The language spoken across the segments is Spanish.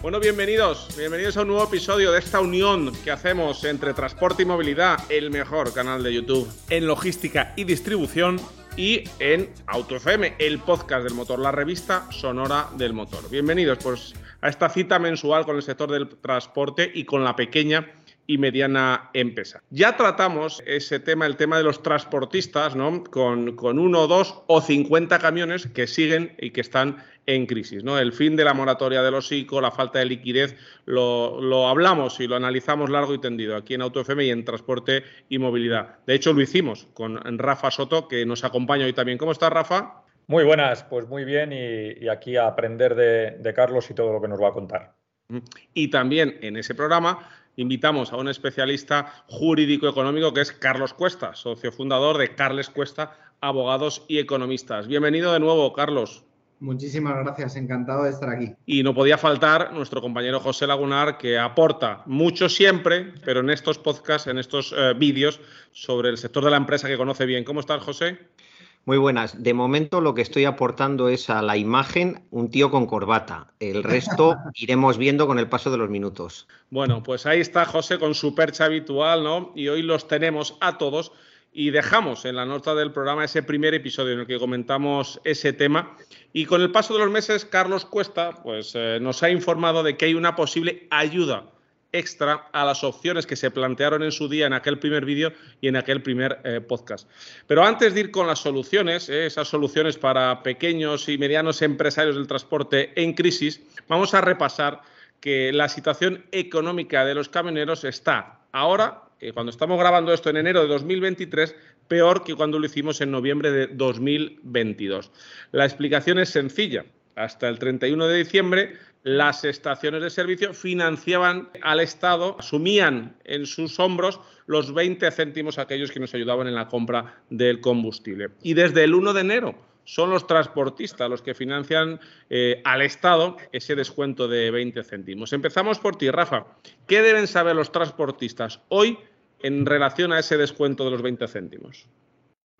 Bueno, bienvenidos, bienvenidos a un nuevo episodio de esta unión que hacemos entre transporte y movilidad, el mejor canal de YouTube en logística y distribución y en AutoFM, el podcast del motor, la revista sonora del motor. Bienvenidos pues a esta cita mensual con el sector del transporte y con la pequeña y mediana empresa. Ya tratamos ese tema, el tema de los transportistas, ¿no? Con, con uno, dos o 50 camiones que siguen y que están en crisis. ¿no? El fin de la moratoria de los ICO, la falta de liquidez, lo, hablamos y lo analizamos largo y tendido aquí en AutoFM y en Transporte y Movilidad. De hecho, lo hicimos con Rafa Soto, que nos acompaña hoy también. ¿Cómo estás, Rafa? Muy buenas, pues muy bien y, aquí a aprender de, de Carlos y todo lo que nos va a contar. Y también en ese programa invitamos a un especialista jurídico-económico que es Carlos Cuesta, socio fundador de Carles Cuesta, Abogados y Economistas. Bienvenido de nuevo, Carlos. Muchísimas gracias, encantado de estar aquí. Y no podía faltar nuestro compañero José Lagunar, que aporta mucho siempre, pero en estos podcasts, en estos eh, vídeos sobre el sector de la empresa que conoce bien. ¿Cómo estás, José? Muy buenas. De momento lo que estoy aportando es a la imagen un tío con corbata. El resto iremos viendo con el paso de los minutos. Bueno, pues ahí está José con su percha habitual, ¿no? Y hoy los tenemos a todos y dejamos en la nota del programa ese primer episodio en el que comentamos ese tema. Y con el paso de los meses, Carlos Cuesta pues, eh, nos ha informado de que hay una posible ayuda extra a las opciones que se plantearon en su día en aquel primer vídeo y en aquel primer eh, podcast. Pero antes de ir con las soluciones, eh, esas soluciones para pequeños y medianos empresarios del transporte en crisis, vamos a repasar que la situación económica de los camioneros está ahora cuando estamos grabando esto en enero de 2023, peor que cuando lo hicimos en noviembre de 2022. La explicación es sencilla. Hasta el 31 de diciembre, las estaciones de servicio financiaban al Estado, asumían en sus hombros los 20 céntimos aquellos que nos ayudaban en la compra del combustible. Y desde el 1 de enero son los transportistas los que financian eh, al Estado ese descuento de 20 céntimos. Empezamos por ti, Rafa. ¿Qué deben saber los transportistas hoy en relación a ese descuento de los 20 céntimos?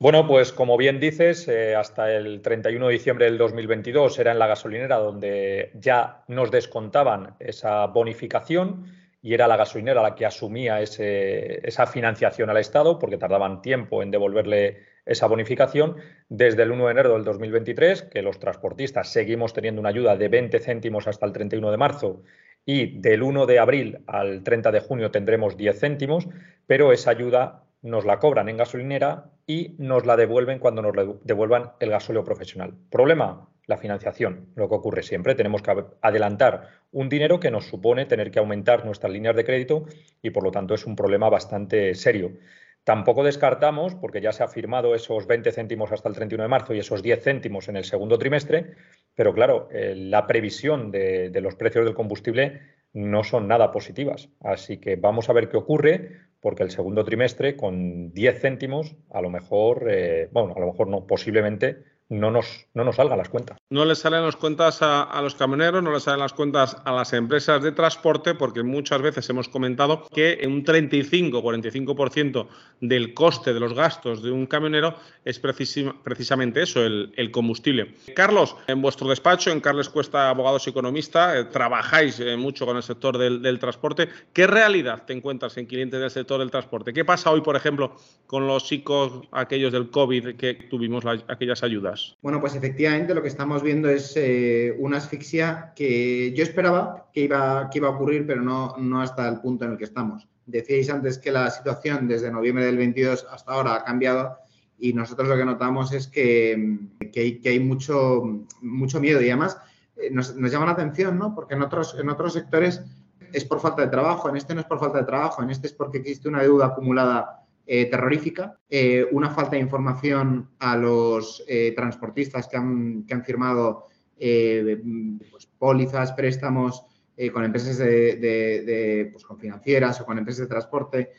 Bueno, pues como bien dices, eh, hasta el 31 de diciembre del 2022 era en la gasolinera donde ya nos descontaban esa bonificación y era la gasolinera la que asumía esa financiación al Estado porque tardaban tiempo en devolverle esa bonificación. Desde el 1 de enero del 2023, que los transportistas seguimos teniendo una ayuda de 20 céntimos hasta el 31 de marzo y del 1 de abril al 30 de junio tendremos 10 céntimos, pero esa ayuda nos la cobran en gasolinera y nos la devuelven cuando nos devuelvan el gasóleo profesional. Problema, la financiación, lo que ocurre siempre. Tenemos que adelantar un dinero que nos supone tener que aumentar nuestras líneas de crédito y por lo tanto es un problema bastante serio. Tampoco descartamos, porque ya se ha firmado esos 20 céntimos hasta el 31 de marzo y esos 10 céntimos en el segundo trimestre, pero claro, eh, la previsión de, los precios del combustible no son nada positivas. Así que vamos a ver qué ocurre, porque el segundo trimestre, con 10 céntimos, a lo mejor, eh, bueno, a lo mejor no, posiblemente no nos, no nos salgan las cuentas. No les salen las cuentas a, los camioneros, no les salen las cuentas a las empresas de transporte, porque muchas veces hemos comentado que un 35-45% del coste de los gastos de un camionero es precisamente eso, el, combustible. Carlos, en vuestro despacho, en Carles Cuesta Abogados y Economista, eh, trabajáis eh, mucho con el sector del, transporte. ¿Qué realidad te encuentras en clientes del sector del transporte? ¿Qué pasa hoy, por ejemplo, con los psicos aquellos del COVID que tuvimos aquellas ayudas? Bueno, pues efectivamente lo que estamos viendo es eh, una asfixia que yo esperaba que iba, que iba a ocurrir, pero no, no hasta el punto en el que estamos. Decíais antes que la situación desde noviembre del 22 hasta ahora ha cambiado y nosotros lo que notamos es que, que, hay, mucho, mucho miedo y además eh, nos, nos, llama la atención, ¿no? Porque en otros, en otros sectores es por falta de trabajo, en este no es por falta de trabajo, en este es porque existe una deuda acumulada eh, terrorífica, eh, una falta de información a los eh, transportistas que han, firmado pues, pólizas, préstamos con empresas de, pues, con financieras o con empresas de transporte.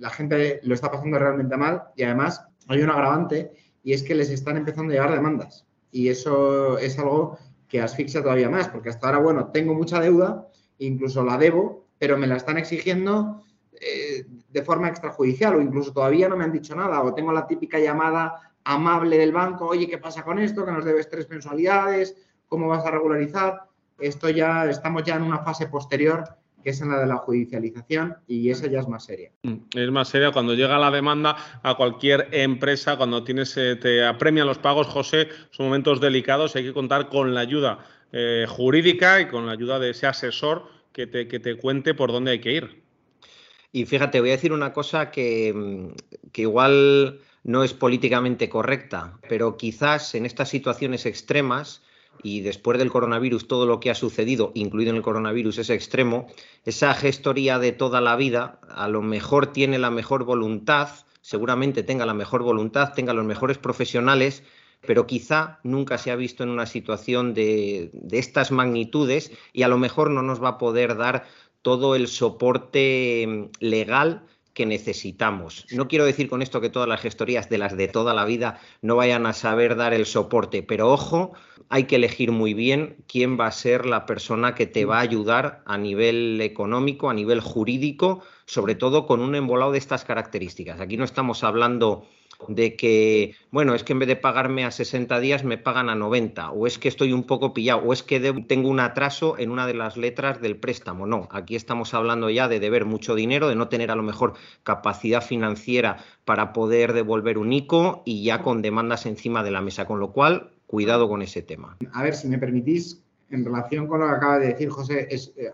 la gente lo está pasando realmente mal y además hay un agravante y es que les están empezando a llegar demandas y eso es algo que asfixia todavía más porque hasta ahora, bueno, tengo mucha deuda, incluso la debo, pero me la están exigiendo de forma extrajudicial o incluso todavía no me han dicho nada o tengo la típica llamada amable del banco, oye, ¿qué pasa con esto? Que nos debes tres mensualidades, ¿cómo vas a regularizar? Esto ya, estamos ya en una fase posterior que es en la de la judicialización y esa ya es más seria. Mm, es más seria cuando llega la demanda a cualquier empresa, cuando tienes, eh, te apremian los pagos, José, son momentos delicados, hay que contar con la ayuda eh, jurídica y con la ayuda de ese asesor que te, que te cuente por dónde hay que ir. Y fíjate, voy a decir una cosa que, mm, que igual no es políticamente correcta, pero quizás en estas situaciones extremas y después del coronavirus todo lo que ha sucedido, incluido en el coronavirus, es extremo, esa gestoría de toda la vida a lo mejor tiene la mejor voluntad, seguramente tenga la mejor voluntad, tenga los mejores profesionales, pero quizá nunca se ha visto en una situación de, de estas magnitudes y a lo mejor no nos va a poder dar todo el soporte legal que necesitamos. No quiero decir con esto que todas las gestorías de las de toda la vida no vayan a saber dar el soporte, pero ojo, hay que elegir muy bien quién va a ser la persona que te va a ayudar a nivel económico, a nivel jurídico, sobre todo con un embolado de estas características. Aquí no estamos hablando de que, bueno, es que en vez de pagarme a 60 días me pagan a 90, o es que estoy un poco pillado, o es que tengo un atraso en una de las letras del préstamo. No, aquí estamos hablando ya de deber mucho dinero, de no tener a lo mejor capacidad financiera para poder devolver un ICO y ya con demandas encima de la mesa, con lo cual, cuidado con ese tema. A ver, si me permitís, en relación con lo que acaba de decir José, eh,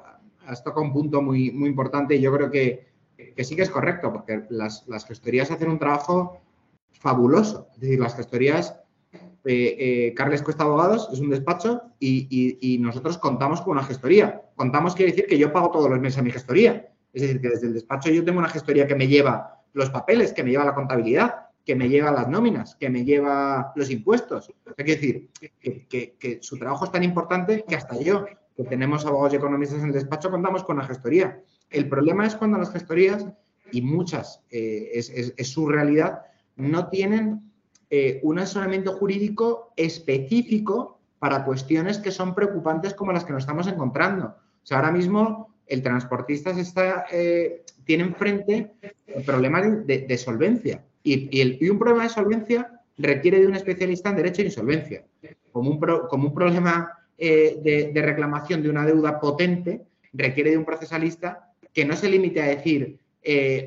has tocado un punto muy, muy importante y yo creo que, que sí que es correcto, porque las, las gestorías hacen un trabajo fabuloso. Es decir, las gestorías, eh, eh, Carles Cuesta Abogados es un despacho y, nosotros contamos con una gestoría. Contamos quiere decir que yo pago todos los meses a mi gestoría. Es decir, que desde el despacho yo tengo una gestoría que me lleva los papeles, que me lleva la contabilidad, que me lleva las nóminas, que me lleva los impuestos. Que decir que, que, su trabajo es tan importante que hasta yo, que tenemos abogados y economistas en el despacho, contamos con una gestoría. El problema es cuando las gestorías, y muchas eh, es, su realidad, no tienen eh, un asesoramiento jurídico específico para cuestiones que son preocupantes como las que nos estamos encontrando. O sea, ahora mismo el transportista se está, eh, tiene enfrente problemas de, de solvencia y, un problema de solvencia requiere de un especialista en derecho de insolvencia. Como un, como un problema eh, de, de reclamación de una deuda potente requiere de un procesalista que no se limite a decir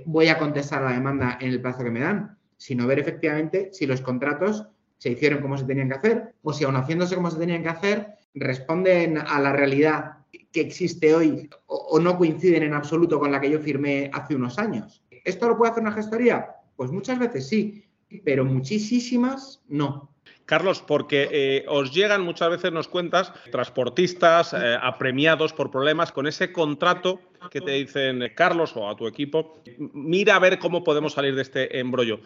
voy a contestar la demanda en el plazo que me dan, sino ver efectivamente si los contratos se hicieron como se tenían que hacer o si aún haciéndose como se tenían que hacer, responden a la realidad que existe hoy o, no coinciden en absoluto con la que yo firmé hace unos años. ¿Esto lo puede hacer una gestoría? Pues muchas veces sí, pero muchísimas no. Carlos, porque eh, os llegan muchas veces, nos cuentas, transportistas eh, apremiados por problemas con ese contrato que te dicen, Carlos, o a tu equipo, mira a ver cómo podemos salir de este embrollo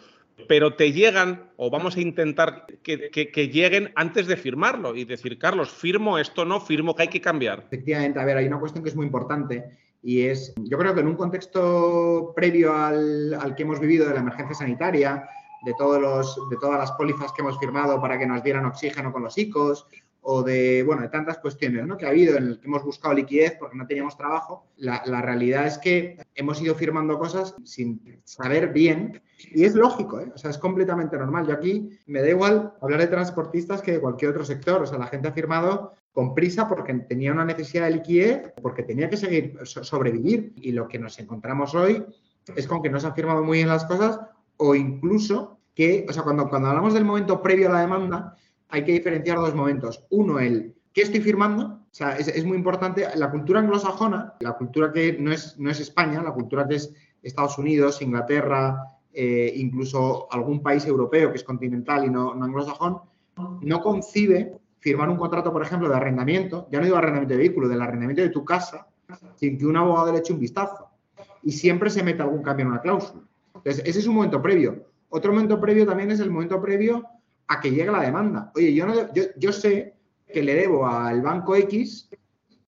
pero te llegan, o vamos a intentar que, lleguen antes de firmarlo y decir, Carlos, firmo esto, no firmo, que hay que cambiar. Efectivamente, a ver, hay una cuestión que es muy importante y es, yo creo que en un contexto previo al, al que hemos vivido de la emergencia sanitaria, de, todos los, de todas las pólizas que hemos firmado para que nos dieran oxígeno con los ICOs, o de, bueno, de tantas cuestiones ¿no? que ha habido en el que hemos buscado liquidez porque no teníamos trabajo, la, realidad es que hemos ido firmando cosas sin saber bien y es lógico, ¿eh? o sea, es completamente normal. Yo aquí me da igual hablar de transportistas que de cualquier otro sector, o sea, la gente ha firmado con prisa porque tenía una necesidad de liquidez, porque tenía que seguir sobrevivir y lo que nos encontramos hoy es con que no se han firmado muy bien las cosas o incluso que, o sea, cuando, cuando hablamos del momento previo a la demanda, hay que diferenciar dos momentos. Uno, el ¿qué estoy firmando? O sea, es, muy importante. La cultura anglosajona, la cultura que no es, no es España, la cultura que es Estados Unidos, Inglaterra, eh, incluso algún país europeo que es continental y no, anglosajón, no concibe firmar un contrato, por ejemplo, de arrendamiento, ya no digo arrendamiento de vehículo, del arrendamiento de tu casa, sin que un abogado le eche un vistazo. Y siempre se mete algún cambio en una cláusula. Entonces, ese es un momento previo. Otro momento previo también es el momento previo a que llegue la demanda. Oye, yo, no, yo, yo sé que le debo al banco X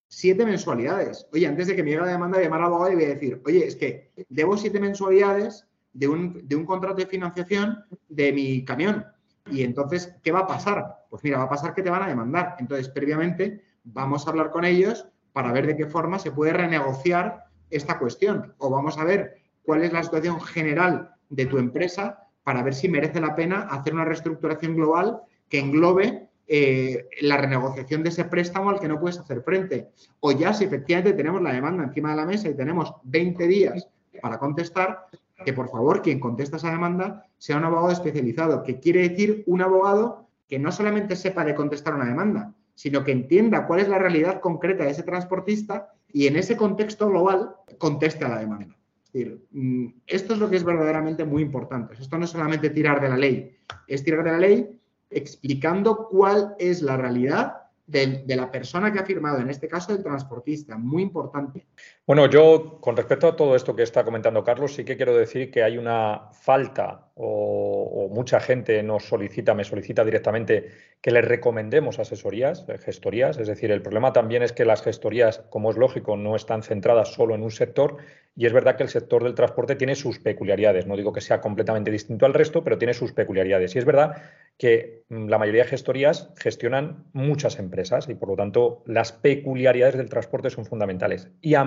siete mensualidades. Oye, antes de que me llegue la demanda, voy a llamar al abogado y voy a decir, oye, es que debo siete mensualidades de un, de un contrato de financiación de mi camión. Y entonces, ¿qué va a pasar? Pues mira, va a pasar que te van a demandar. Entonces, previamente, vamos a hablar con ellos para ver de qué forma se puede renegociar esta cuestión. O vamos a ver cuál es la situación general de tu empresa para ver si merece la pena hacer una reestructuración global que englobe eh, la renegociación de ese préstamo al que no puedes hacer frente. O ya si efectivamente tenemos la demanda encima de la mesa y tenemos 20 días para contestar, que por favor quien contesta esa demanda sea un abogado especializado, que quiere decir un abogado que no solamente sepa de contestar una demanda, sino que entienda cuál es la realidad concreta de ese transportista y en ese contexto global conteste a la demanda. Es decir, mm, esto es lo que es verdaderamente muy importante. Esto no es solamente tirar de la ley, es tirar de la ley explicando cuál es la realidad de, la persona que ha firmado, en este caso del transportista, muy importante. Bueno, yo con respecto a todo esto que está comentando Carlos, sí que quiero decir que hay una falta o, mucha gente nos solicita, me solicita directamente que les recomendemos asesorías, eh, gestorías. Es decir, el problema también es que las gestorías, como es lógico, no están centradas solo en un sector y es verdad que el sector del transporte tiene sus peculiaridades. No digo que sea completamente distinto al resto, pero tiene sus peculiaridades. Y es verdad que mm, la mayoría de gestorías gestionan muchas empresas y por lo tanto las peculiaridades del transporte son fundamentales. Y a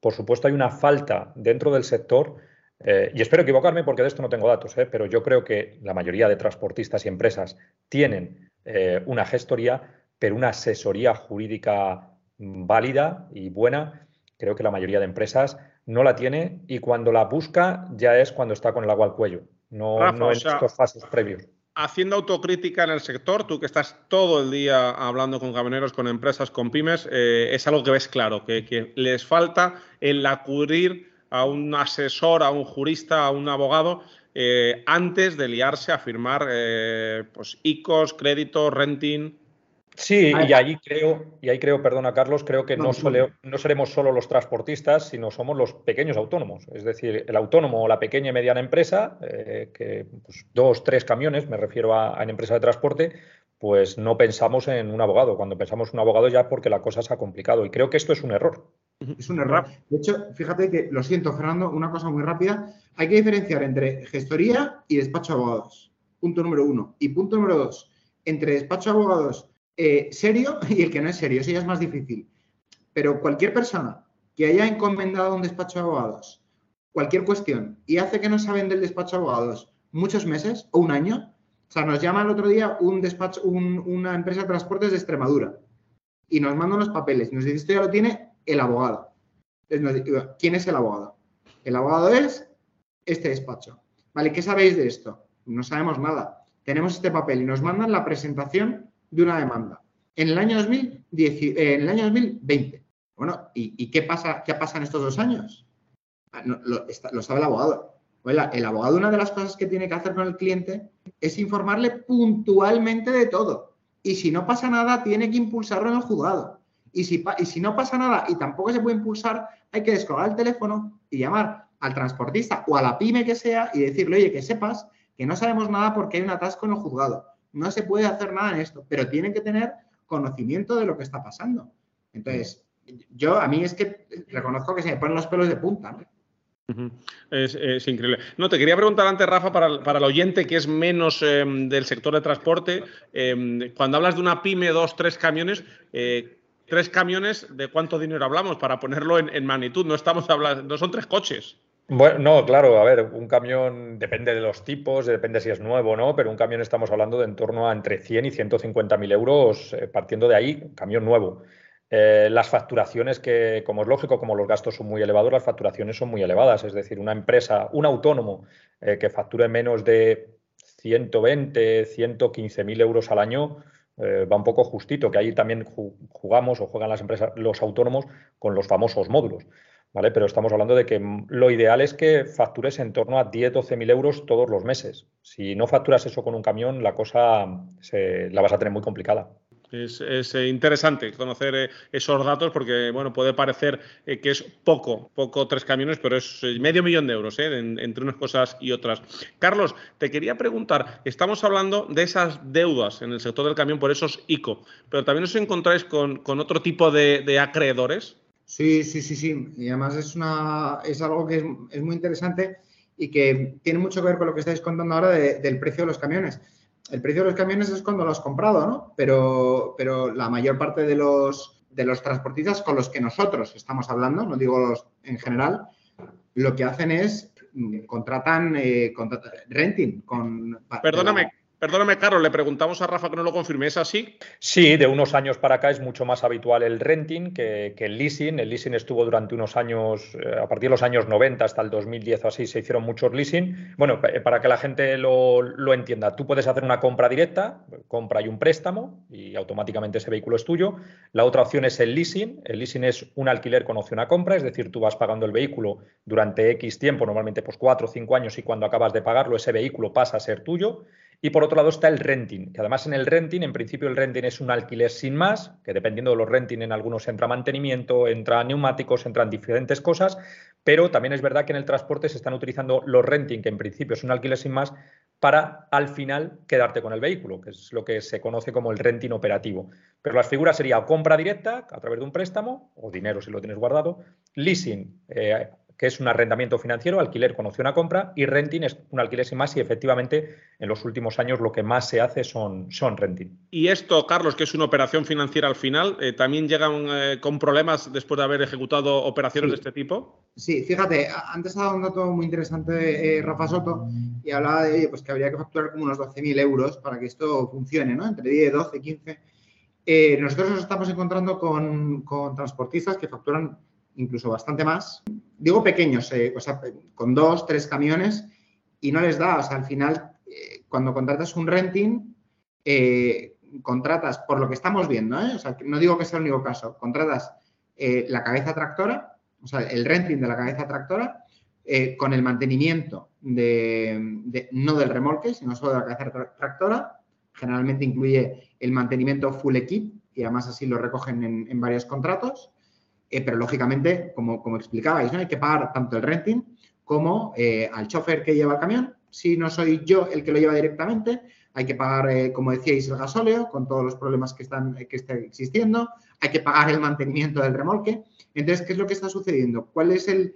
por supuesto, hay una falta dentro del sector eh, y espero equivocarme porque de esto no tengo datos, eh, pero yo creo que la mayoría de transportistas y empresas tienen eh, una gestoría, pero una asesoría jurídica válida y buena, creo que la mayoría de empresas no la tiene y cuando la busca ya es cuando está con el agua al cuello, no, en estos pasos previos. Haciendo autocrítica en el sector, tú que estás todo el día hablando con camioneros, con empresas, con pymes, es algo que ves claro, que, que les falta el acudir a un asesor, a un jurista, a un abogado, eh, antes de liarse a firmar eh, pues, ICOs, créditos, renting. Sí, y ahí creo, y ahí creo, perdona Carlos, creo que no, no, seremos solo los transportistas, sino somos los pequeños autónomos. Es decir, el autónomo o la pequeña y mediana empresa, eh, que pues, dos, tres camiones, me refiero a, a empresa de transporte, pues no pensamos en un abogado. Cuando pensamos en un abogado ya porque la cosa se ha complicado. Y creo que esto es un error. Es un error. De hecho, fíjate que, lo siento, Fernando, una cosa muy rápida. Hay que diferenciar entre gestoría y despacho de abogados. Punto número uno. Y punto número dos, entre despacho de abogados eh, serio y el que no es serio. Eso ya es más difícil. Pero cualquier persona que haya encomendado un despacho de abogados, cualquier cuestión, y hace que no saben del despacho de abogados muchos meses o un año, o sea, nos llama el otro día un despacho, una empresa de transportes de Extremadura y nos manda unos papeles. Nos dice, esto ya lo tiene el abogado. ¿Quién es el abogado? El abogado es este despacho. ¿Vale? ¿Qué sabéis de esto? No sabemos nada. Tenemos este papel y nos mandan la presentación de una demanda. En el año, 2010, eh, en el año 2020. Bueno, ¿y, qué, pasa, qué pasa en estos dos años? Ah, lo, sabe el abogado. el abogado, una de las cosas que tiene que hacer con el cliente es informarle puntualmente de todo. Y si no pasa nada, tiene que impulsarlo en el juzgado. Y si, y si no pasa nada y tampoco se puede impulsar, hay que descolgar el teléfono y llamar al transportista o a la pyme que sea y decirle, oye, que sepas que no sabemos nada porque hay un atasco en el juzgado. No se puede hacer nada en esto, pero tienen que tener conocimiento de lo que está pasando. Entonces, yo a mí es que reconozco que se me ponen los pelos de punta. es, increíble. No, te quería preguntar antes, Rafa, para, el oyente que es menos em, del sector de transporte, em, cuando hablas de una pyme, dos, tres camiones, eh, tres camiones, ¿de cuánto dinero hablamos? Para ponerlo en, magnitud, no estamos hablando, no son tres coches. Bueno, no, claro, a ver, un camión depende de los tipos, depende si es nuevo o no, pero un camión estamos hablando de en torno a entre 100 y 150 mil euros, eh, partiendo de ahí, camión nuevo. Eh, las facturaciones que, como es lógico, como los gastos son muy elevados, las facturaciones son muy elevadas. Es decir, una empresa, un autónomo eh, que facture menos de 120, 115 mil euros al año, va un poco justito, que ahí también jugamos o juegan las empresas, los autónomos con los famosos módulos. ¿Vale? Pero estamos hablando de que lo ideal es que factures en torno a 10, 12 mil euros todos los meses. Si no facturas eso con un camión, la cosa la vas a tener muy complicada. Es, eh, interesante conocer eh, esos datos porque, bueno, puede parecer eh, que es poco, poco tres camiones, pero es medio millón de euros entre unas cosas y otras. Carlos, te quería preguntar, estamos hablando de esas deudas en el sector del camión por esos ICO, pero también os encontráis con, otro tipo de, acreedores. Sí, sí, sí, sí. Y además es, una, es algo que es, muy interesante y que tiene mucho que ver con lo que estáis contando ahora del precio de los camiones el precio de los camiones es cuando lo has comprado, ¿no? Pero, pero la mayor parte de los, de los transportistas con los que nosotros estamos hablando, no digo los en general, lo que hacen es mm, contratan, eh, renting con... Perdóname, Perdóname, Carlos, le preguntamos a Rafa que no lo confirme. ¿Es así? Sí, de unos años para acá es mucho más habitual el renting que, el leasing. El leasing estuvo durante unos años, eh, a partir de los años 90 hasta el 2010 o así, se hicieron muchos leasing. Bueno, para que la gente lo, entienda, tú puedes hacer una compra directa, compra y un préstamo, y automáticamente ese vehículo es tuyo. La otra opción es el leasing. El leasing es un alquiler con opción a compra, es decir, tú vas pagando el vehículo durante X tiempo, normalmente pues cuatro o cinco años, y cuando acabas de pagarlo, ese vehículo pasa a ser tuyo. Y por otro lado está el renting, que además en el renting, en principio el renting es un alquiler sin más, que dependiendo de los renting en algunos entra mantenimiento, entra neumáticos, entran diferentes cosas, pero también es verdad que en el transporte se están utilizando los renting, que en principio es un alquiler sin más, para al final quedarte con el vehículo, que es lo que se conoce como el renting operativo. Pero las figuras serían compra directa a través de un préstamo o dinero si lo tienes guardado, leasing, eh, que es un arrendamiento financiero, alquiler con opción a compra, y renting es un alquiler sin más y efectivamente en los últimos años lo que más se hace son, son renting. Y esto, Carlos, que es una operación financiera al final, eh, ¿también llegan eh, con problemas después de haber ejecutado operaciones de este tipo? Sí, fíjate, antes ha dado un dato muy interesante eh, Rafa Soto y hablaba de pues, que habría que facturar como unos 12.000 euros para que esto funcione, ¿no? Entre 10, 12, 15. nosotros nos estamos encontrando con, con transportistas que facturan incluso bastante más. Digo pequeños, eh, o sea, con dos, tres camiones y no les da. O sea, al final, eh, cuando contratas un renting, eh, contratas, por lo que estamos viendo, no digo que sea el único caso, contratas la cabeza tractora, o sea, el renting de la cabeza tractora, con el mantenimiento de, no del remolque, sino solo de la cabeza tractora. Generalmente incluye el mantenimiento full equip y además así lo recogen en varios contratos. Eh, pero lógicamente, como, como explicabais, hay que pagar tanto el renting como eh, al chofer que lleva el camión. Si no soy yo el que lo lleva directamente, hay que pagar, eh, como decíais, el gasóleo con todos los problemas que están, que existiendo. Hay que pagar el mantenimiento del remolque. Entonces, ¿qué es lo que está sucediendo? ¿Cuál es el...?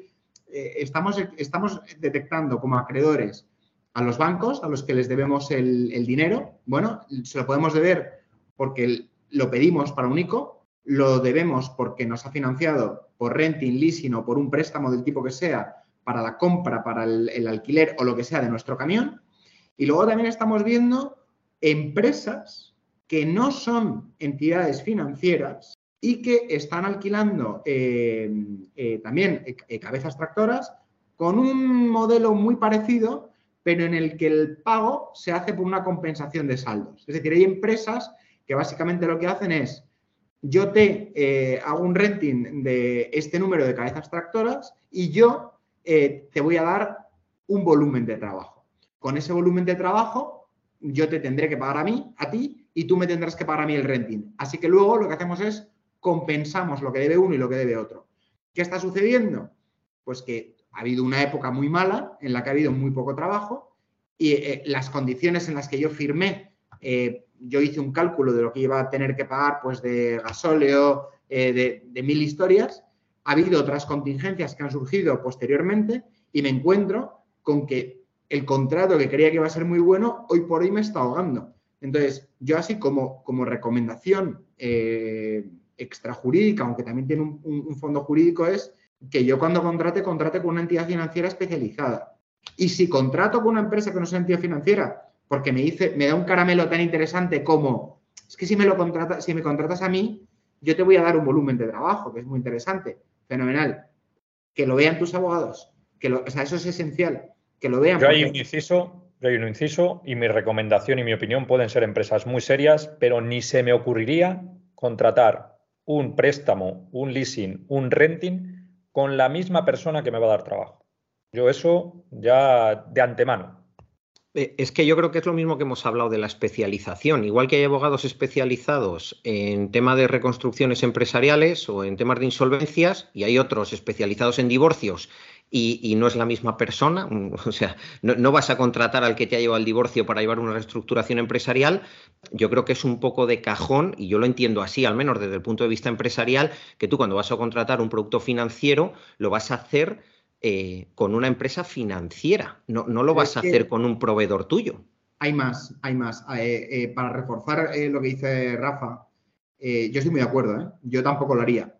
estamos, estamos detectando como acreedores a los bancos a los que les debemos el, el dinero. Bueno, se lo podemos deber porque lo pedimos para un ICO, lo debemos porque nos ha financiado por renting, leasing o por un préstamo del tipo que sea para la compra, para el, alquiler o lo que sea de nuestro camión. Y luego también estamos viendo empresas que no son entidades financieras y que están alquilando eh, eh, también eh, cabezas tractoras con un modelo muy parecido, pero en el que el pago se hace por una compensación de saldos. Es decir, hay empresas que básicamente lo que hacen es yo te eh, hago un renting de este número de cabezas tractoras y yo eh, te voy a dar un volumen de trabajo. Con ese volumen de trabajo, yo te tendré que pagar a mí, a ti, y tú me tendrás que pagar a mí el renting. Así que luego lo que hacemos es compensamos lo que debe uno y lo que debe otro. ¿Qué está sucediendo? Pues que ha habido una época muy mala en la que ha habido muy poco trabajo y eh, las condiciones en las que yo firmé yo hice un cálculo de lo que iba a tener que pagar, pues de gasóleo, eh, de, mil historias. Ha habido otras contingencias que han surgido posteriormente y me encuentro con que el contrato que creía que iba a ser muy bueno, hoy por hoy me está ahogando. Entonces, yo así como, como recomendación eh, extrajurídica, aunque también tiene un, fondo jurídico, es que yo cuando contrate, contrate con una entidad financiera especializada. Y si contrato con una empresa que no sea entidad financiera, porque me dice, me da un caramelo tan interesante como, es que si me lo contratas, si me contratas a mí, yo te voy a dar un volumen de trabajo, que es muy interesante, fenomenal. Que lo vean tus abogados, que lo, o sea, eso es esencial, que lo vean. Yo hay un inciso, yo hay un inciso, y mi recomendación y mi opinión pueden ser empresas muy serias, pero ni se me ocurriría contratar un préstamo, un leasing, un renting con la misma persona que me va a dar trabajo. Yo eso ya de antemano. Eh, es que yo creo que es lo mismo que hemos hablado de la especialización. Igual que hay abogados especializados en temas de reconstrucciones empresariales o en temas de insolvencias, y hay otros especializados en divorcios y, no es la misma persona. O sea, no, vas a contratar al que te ha llevado al divorcio para llevar una reestructuración empresarial. Yo creo que es un poco de cajón, y yo lo entiendo así, al menos desde el punto de vista empresarial, que tú cuando vas a contratar un producto financiero lo vas a hacer eh, con una empresa financiera, no, lo vas a hacer con un proveedor tuyo. Hay más, hay más. Eh, eh, para reforzar lo que dice Rafa, yo estoy muy de acuerdo, yo tampoco lo haría.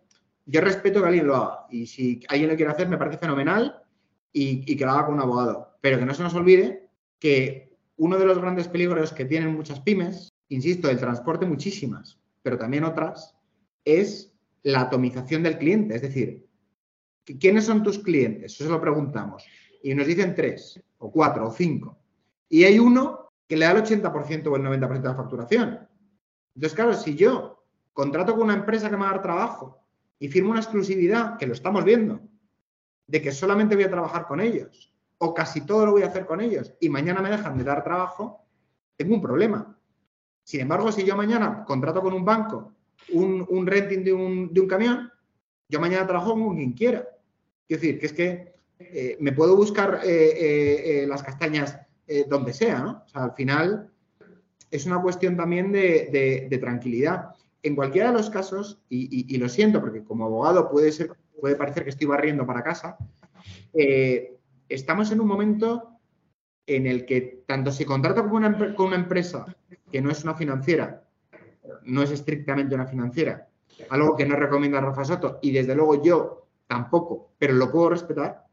Yo respeto que alguien lo haga y si alguien lo quiere hacer me parece fenomenal y, que lo haga con un abogado. Pero que no se nos olvide que uno de los grandes peligros que tienen muchas pymes, insisto, el transporte muchísimas, pero también otras, es la atomización del cliente. Es decir, ¿quiénes son tus clientes? Eso se lo preguntamos. Y nos dicen tres, o cuatro, o cinco. Y hay uno que le da el 80% o el 90% de la facturación. Entonces, claro, si yo contrato con una empresa que me va a dar trabajo y firmo una exclusividad, que lo estamos viendo, de que solamente voy a trabajar con ellos o casi todo lo voy a hacer con ellos y mañana me dejan de dar trabajo, tengo un problema. Sin embargo, si yo mañana contrato con un banco un, renting de un, camión, yo mañana trabajo con quien quiera. Es decir, que es que eh, me puedo buscar eh, eh, las castañas donde sea, ¿no? O sea, al final es una cuestión también de, tranquilidad. En cualquiera de los casos, y, lo siento, porque como abogado puede ser puede parecer que estoy barriendo para casa, estamos en un momento en el que tanto si contrato con una, con una empresa que no es una financiera, no es estrictamente una financiera, algo que no recomienda Rafa Soto, y desde luego yo tampoco, pero lo puedo respetar,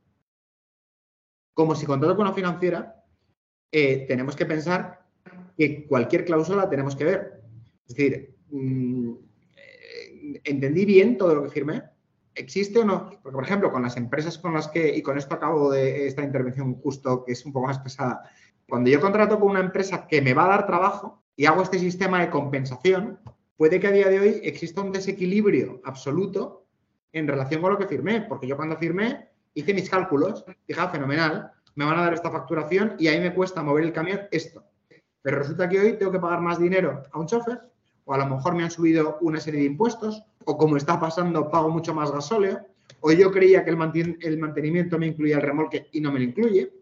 como si contrato con una financiera, eh, tenemos que pensar que cualquier cláusula tenemos que ver. Es decir, mm, ¿entendí bien todo lo que firmé? ¿Existe o no? Porque, por ejemplo, con las empresas con las que, y con esto acabo de esta intervención justo, que es un poco más pesada, cuando yo contrato con una empresa que me va a dar trabajo y hago este sistema de compensación, puede que a día de hoy exista un desequilibrio absoluto en relación con lo que firmé, porque yo cuando firmé hice mis cálculos, dije, ah, fenomenal, me van a dar esta facturación y ahí me cuesta mover el camión esto. Pero resulta que hoy tengo que pagar más dinero a un chofer, o a lo mejor me han subido una serie de impuestos, o como está pasando, pago mucho más gasóleo, o yo creía que el, mantenimiento me incluía el remolque y no me lo incluye,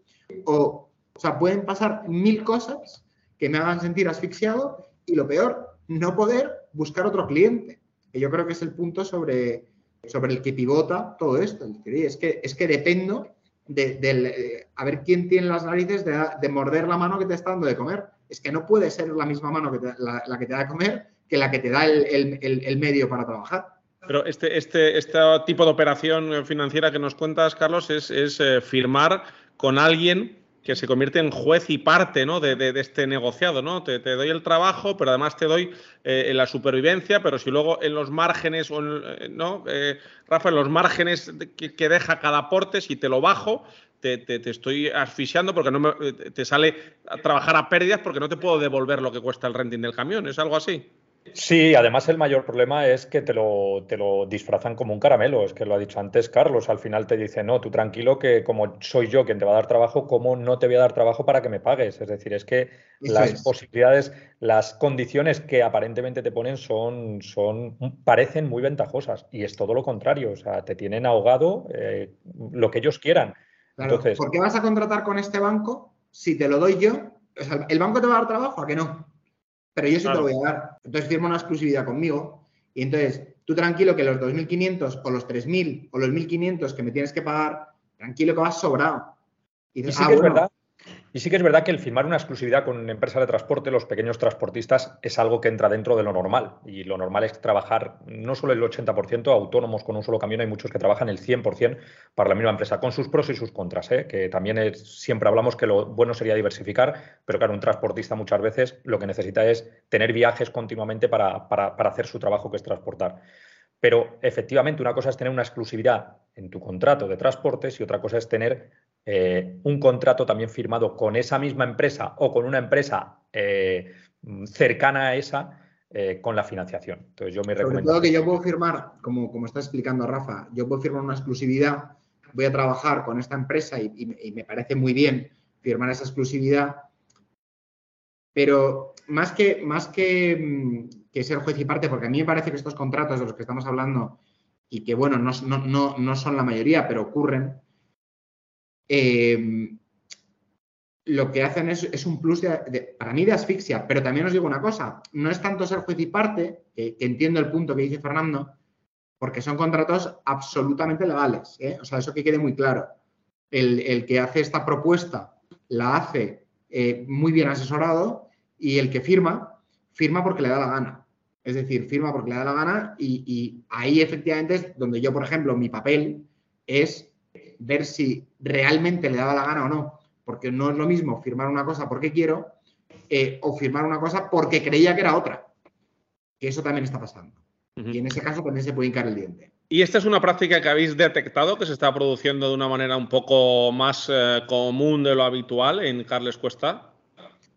o, o sea, pueden pasar mil cosas que me hagan sentir asfixiado y lo peor, no poder buscar otro cliente, que yo creo que es el punto sobre, sobre el que pivota todo esto. Es que, es que dependo de, eh, a ver quién tiene las narices de, morder la mano que te está dando de comer. Es que no puede ser la misma mano que la, que te da de comer que la que te da el, medio para trabajar. Pero este, este, este tipo de operación financiera que nos cuentas, Carlos, es, eh, firmar con alguien que se convierte en juez y parte ¿no? de, este negociado. ¿no? Te, doy el trabajo, pero además te doy eh, la supervivencia, pero si luego en los márgenes, o ¿no? Eh, Rafa, en los márgenes que, deja cada aporte, si te lo bajo, te, te, estoy asfixiando porque no me, te sale a trabajar a pérdidas porque no te puedo devolver lo que cuesta el renting del camión. ¿Es algo así? Sí, además el mayor problema es que te lo, te lo disfrazan como un caramelo, es que lo ha dicho antes Carlos, al final te dice, no, tú tranquilo que como soy yo quien te va a dar trabajo, ¿cómo no te voy a dar trabajo para que me pagues? Es decir, es que las posibilidades, las condiciones que aparentemente te ponen son, son, parecen muy ventajosas y es todo lo contrario, o sea, te tienen ahogado eh, lo que ellos quieran. Entonces, ¿Por qué vas a contratar con este banco si te lo doy yo? O sea, ¿El banco te va a dar trabajo? ¿A que no? Pero yo sí te lo voy a dar. Entonces firma una exclusividad conmigo y entonces tú tranquilo que los 2.500 o los 3.000 o los 1.500 que me tienes que pagar, tranquilo que vas sobrado. Y, sí ah, que es verdad y sí que es verdad que el firmar una exclusividad con una empresa de transporte, los pequeños transportistas, es algo que entra dentro de lo normal. Y lo normal es trabajar no solo el 80% autónomos con un solo camión, hay muchos que trabajan el 100% para la misma empresa, con sus pros y sus contras. ¿eh? Que también es, siempre hablamos que lo bueno sería diversificar, pero claro, un transportista muchas veces lo que necesita es tener viajes continuamente para, para hacer su trabajo, que es transportar. Pero efectivamente, una cosa es tener una exclusividad en tu contrato de transportes y otra cosa es tener eh, un contrato también firmado con esa misma empresa o con una empresa eh, cercana a esa eh, con la financiación. Entonces, yo me Sobre todo que yo puedo firmar, como, como está explicando Rafa, yo puedo firmar una exclusividad, voy a trabajar con esta empresa y, me parece muy bien firmar esa exclusividad, pero más que, más que, mm, que, ser juez y parte, porque a mí me parece que estos contratos de los que estamos hablando y que, bueno, no, no, no son la mayoría, pero ocurren, eh, lo que hacen es, un plus para mí de asfixia. Pero también os digo una cosa, no es tanto ser juez y parte, que, entiendo el punto que dice Fernando, porque son contratos absolutamente legales. ¿eh? O sea, eso que quede muy claro. El, que hace esta propuesta la hace eh, muy bien asesorado y el que firma, firma porque le da la gana. Es decir, firma porque le da la gana y, y ahí efectivamente es donde yo, por ejemplo, mi papel es ver si realmente le daba la gana o no, porque no es lo mismo firmar una cosa porque quiero eh, o firmar una cosa porque creía que era otra. Que eso también está pasando. Y en ese caso también se puede hincar el diente. ¿Y esta es una práctica que habéis detectado que se está produciendo de una manera un poco más eh, común de lo habitual en Carles Cuesta?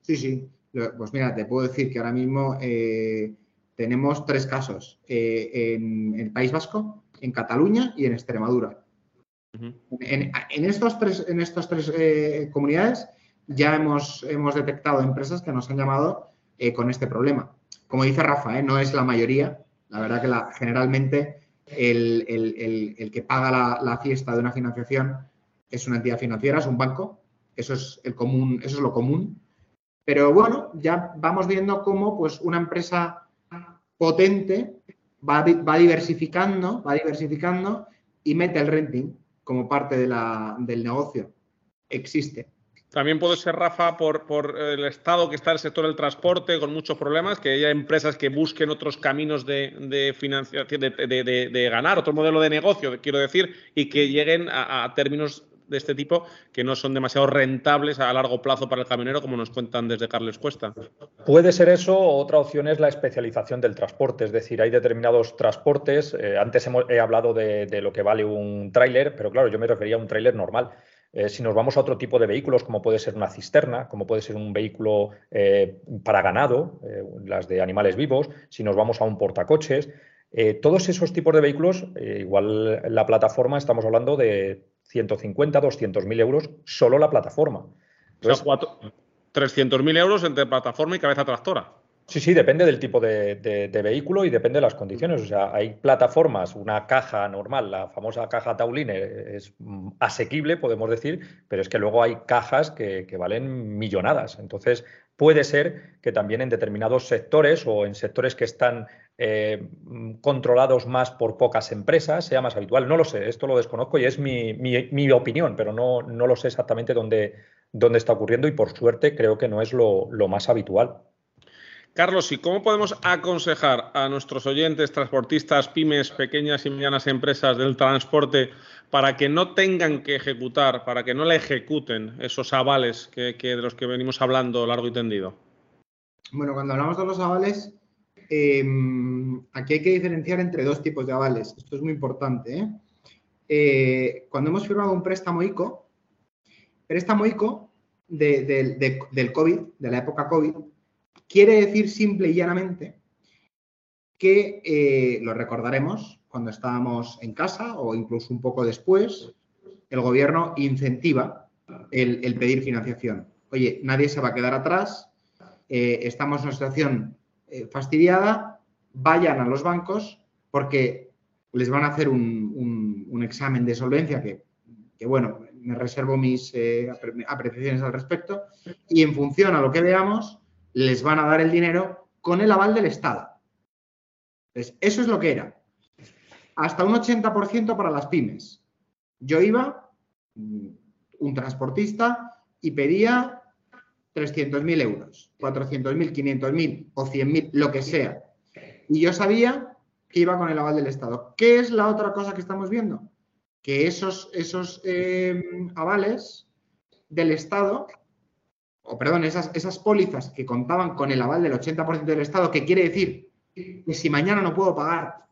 Sí, sí. Pues mira, te puedo decir que ahora mismo eh, tenemos tres casos en el País Vasco, en Cataluña y en Extremadura. En, estos tres, en estas tres comunidades ya hemos, hemos detectado empresas que nos han llamado eh, con este problema. Como dice Rafa, eh, no es la mayoría. La verdad que la, generalmente el, que paga la, fiesta de una financiación es una entidad financiera, es un banco. Eso es, el común, eso es lo común. Pero bueno, ya vamos viendo cómo pues, una empresa potente va, va diversificando, va diversificando y mete el renting como parte de la, del negocio. Existe. También puede ser, Rafa, por, por, el estado que está el sector del transporte con muchos problemas, que haya empresas que busquen otros caminos de, financiación, de, ganar, otro modelo de negocio, quiero decir, y que lleguen a, términos de este tipo que no son demasiado rentables a largo plazo para el camionero, como nos cuentan desde Carles Cuesta. Puede ser eso, otra opción es la especialización del transporte, es decir, hay determinados transportes, eh, antes hemos, he hablado de, de, lo que vale un tráiler, pero claro, yo me refería a un tráiler normal. Eh, si nos vamos a otro tipo de vehículos, como puede ser una cisterna, como puede ser un vehículo eh, para ganado, eh, las de animales vivos, si nos vamos a un portacoches, todos esos tipos de vehículos, igual la plataforma, estamos hablando de 150, 200 mil euros, solo la plataforma. Entonces, 300 mil euros entre plataforma y cabeza tractora. Sí, sí, depende del tipo de, vehículo y depende de las condiciones. O sea, hay plataformas, una caja normal, la famosa caja Tauline es asequible, podemos decir, pero es que luego hay cajas que, valen millonadas. Entonces, puede ser que también en determinados sectores o en sectores que están eh, controlados más por pocas empresas sea más habitual. No lo sé, esto lo desconozco y es mi, opinión, pero no, no, lo sé exactamente dónde, dónde, está ocurriendo y por suerte creo que no es lo más habitual. Carlos, ¿y cómo podemos aconsejar a nuestros oyentes, transportistas, pymes, pequeñas y medianas empresas del transporte para que no tengan que ejecutar, para que no le ejecuten esos avales que, de los que venimos hablando largo y tendido? Bueno, cuando hablamos de los avales, em, aquí hay que diferenciar entre dos tipos de avales. Esto es muy importante. ¿eh? Eh, cuando hemos firmado un préstamo ICO, préstamo ICO del COVID, de la época COVID, Quiere decir simple y llanamente que eh, lo recordaremos cuando estábamos en casa o incluso un poco después, el gobierno incentiva el, pedir financiación. Oye, nadie se va a quedar atrás, estamos en una situación eh, fastidiada, vayan a los bancos porque les van a hacer un, examen de solvencia que, bueno, me reservo mis apreciaciones al respecto y en función a lo que veamos, les van a dar el dinero con el aval del Estado. Entonces, eso es lo que era. Hasta un 80% para las pymes. Yo iba, mm, un transportista, y pedía 300.000 euros, 400.000, 500.000 o 100.000, lo que sea. Y yo sabía que iba con el aval del Estado. ¿Qué es la otra cosa que estamos viendo? Que esos, esos eh, avales del Estado o perdón, esas, esas pólizas que contaban con el aval del 80% del Estado, que quiere decir que si mañana no puedo pagar,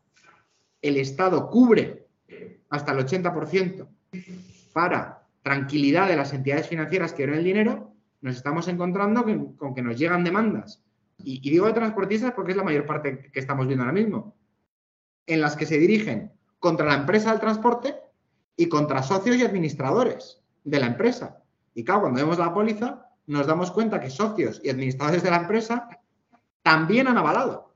el Estado cubre hasta el 80% para tranquilidad de las entidades financieras que ven el dinero, nos estamos encontrando con que nos llegan demandas. Y, digo de transportistas porque es la mayor parte que estamos viendo ahora mismo, en las que se dirigen contra la empresa del transporte y contra socios y administradores de la empresa. Y claro, cuando vemos la póliza, nos damos cuenta que socios y administradores de la empresa también han avalado.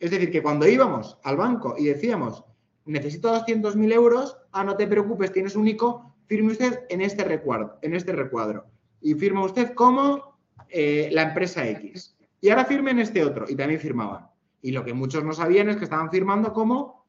Es decir, que cuando íbamos al banco y decíamos, necesito 200.000 euros, ah, no te preocupes, tienes un ICO, firme usted en este recuadro. En este recuadro. Y firma usted como eh, la empresa X. Y ahora firme en este otro. Y también firmaban. Y lo que muchos no sabían es que estaban firmando como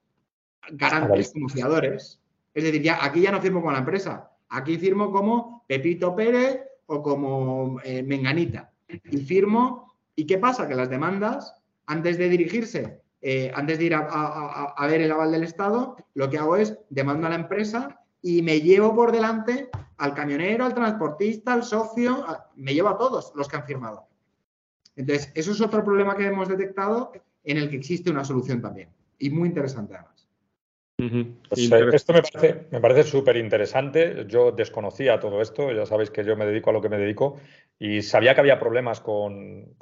garantes, como fiadores. Es decir, ya, aquí ya no firmo con la empresa. Aquí firmo como Pepito Pérez o como eh, Menganita. Y firmo. ¿Y qué pasa? Que las demandas, antes de dirigirse, eh, antes de ir a, ver el aval del Estado, lo que hago es demando a la empresa y me llevo por delante al camionero, al transportista, al socio, me llevo a todos los que han firmado. Entonces, eso es otro problema que hemos detectado en el que existe una solución también. Y muy interesante además. Pues, eh, esto me parece, me parece súper interesante. Yo desconocía todo esto, ya sabéis que yo me dedico a lo que me dedico y sabía que había problemas con,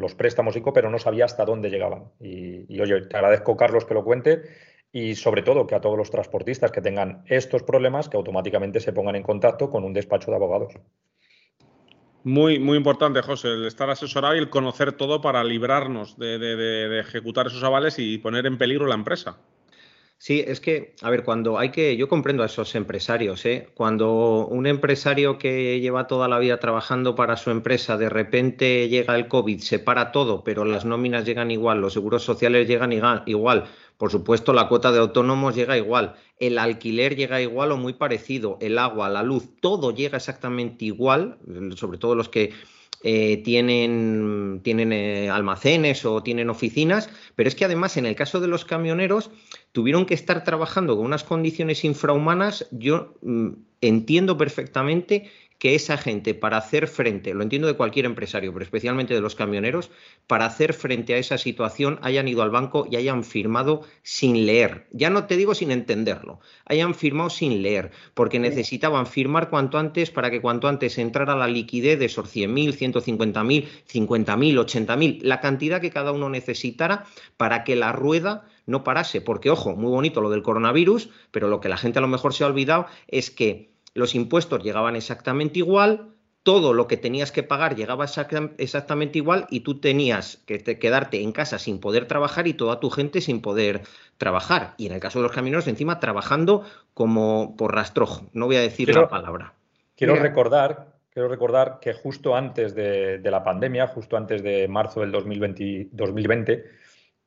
los préstamos ICO, pero no sabía hasta dónde llegaban. Y, y, oye, te agradezco, Carlos, que lo cuente y sobre todo que a todos los transportistas que tengan estos problemas, que automáticamente se pongan en contacto con un despacho de abogados. Muy, muy importante, José, el estar asesorado y el conocer todo para librarnos de ejecutar esos avales y poner en peligro la empresa. Sí, es que, a ver, cuando hay que, yo comprendo a esos empresarios, ¿eh? Cuando un empresario que lleva toda la vida trabajando para su empresa, de repente llega el COVID, se para todo, pero las nóminas llegan igual, los seguros sociales llegan igual, por supuesto la cuota de autónomos llega igual, el alquiler llega igual o muy parecido, el agua, la luz, todo llega exactamente igual, sobre todo los que eh, tienen, tienen eh, almacenes o tienen oficinas, pero es que además en el caso de los camioneros tuvieron que estar trabajando con unas condiciones infrahumanas. Yo mm, entiendo perfectamente que esa gente para hacer frente, lo entiendo de cualquier empresario, pero especialmente de los camioneros, para hacer frente a esa situación hayan ido al banco y hayan firmado sin leer. Ya no te digo sin entenderlo, hayan firmado sin leer, porque necesitaban firmar cuanto antes para que cuanto antes entrara la liquidez de esos 100.000, 150.000, 50.000, 80.000, la cantidad que cada uno necesitara para que la rueda no parase. Porque, ojo, muy bonito lo del coronavirus, pero lo que la gente a lo mejor se ha olvidado es que los impuestos llegaban exactamente igual, todo lo que tenías que pagar llegaba exactamente igual y tú tenías que quedarte en casa sin poder trabajar y toda tu gente sin poder trabajar. Y en el caso de los camineros, encima trabajando como por rastrojo. No voy a decir la palabra. Quiero recordar, quiero recordar que justo antes de, la pandemia, justo antes de marzo del 2020, 2020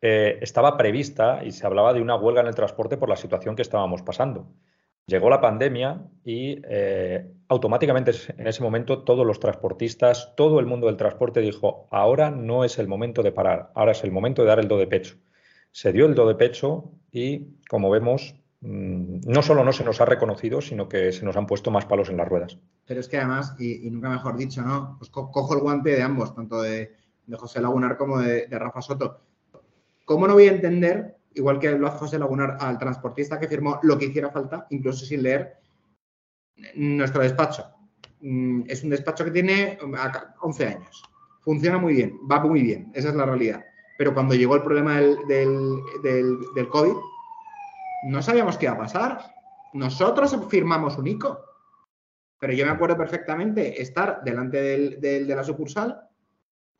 eh, estaba prevista y se hablaba de una huelga en el transporte por la situación que estábamos pasando. Llegó la pandemia y eh, automáticamente en ese momento todos los transportistas, todo el mundo del transporte dijo, ahora no es el momento de parar, ahora es el momento de dar el do de pecho. Se dio el do de pecho y, como vemos, mm, no solo no se nos ha reconocido, sino que se nos han puesto más palos en las ruedas. Pero es que además, y, nunca mejor dicho, ¿no? Pues cojo el guante de ambos, tanto de, José Lagunar como de Rafa Soto. ¿Cómo no voy a entender igual que lo hace José Lagunar, al transportista que firmó lo que hiciera falta, incluso sin leer nuestro despacho. Mm, es un despacho que tiene 11 años. Funciona muy bien, va muy bien, esa es la realidad. Pero cuando llegó el problema del, del, COVID, no sabíamos qué iba a pasar. Nosotros firmamos un ICO. Pero yo me acuerdo perfectamente estar delante de la sucursal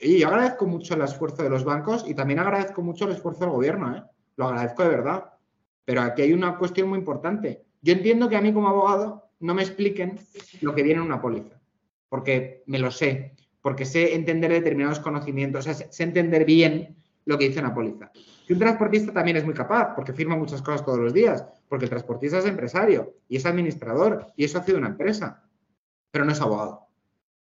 y yo agradezco mucho el esfuerzo de los bancos y también agradezco mucho el esfuerzo del gobierno. ¿eh? Lo agradezco de verdad. Pero aquí hay una cuestión muy importante. Yo entiendo que a mí como abogado no me expliquen lo que viene en una póliza, porque me lo sé, porque sé entender determinados conocimientos, o sea, sé entender bien lo que dice una póliza. Y un transportista también es muy capaz, porque firma muchas cosas todos los días, porque el transportista es empresario y es administrador y es socio de una empresa, pero no es abogado.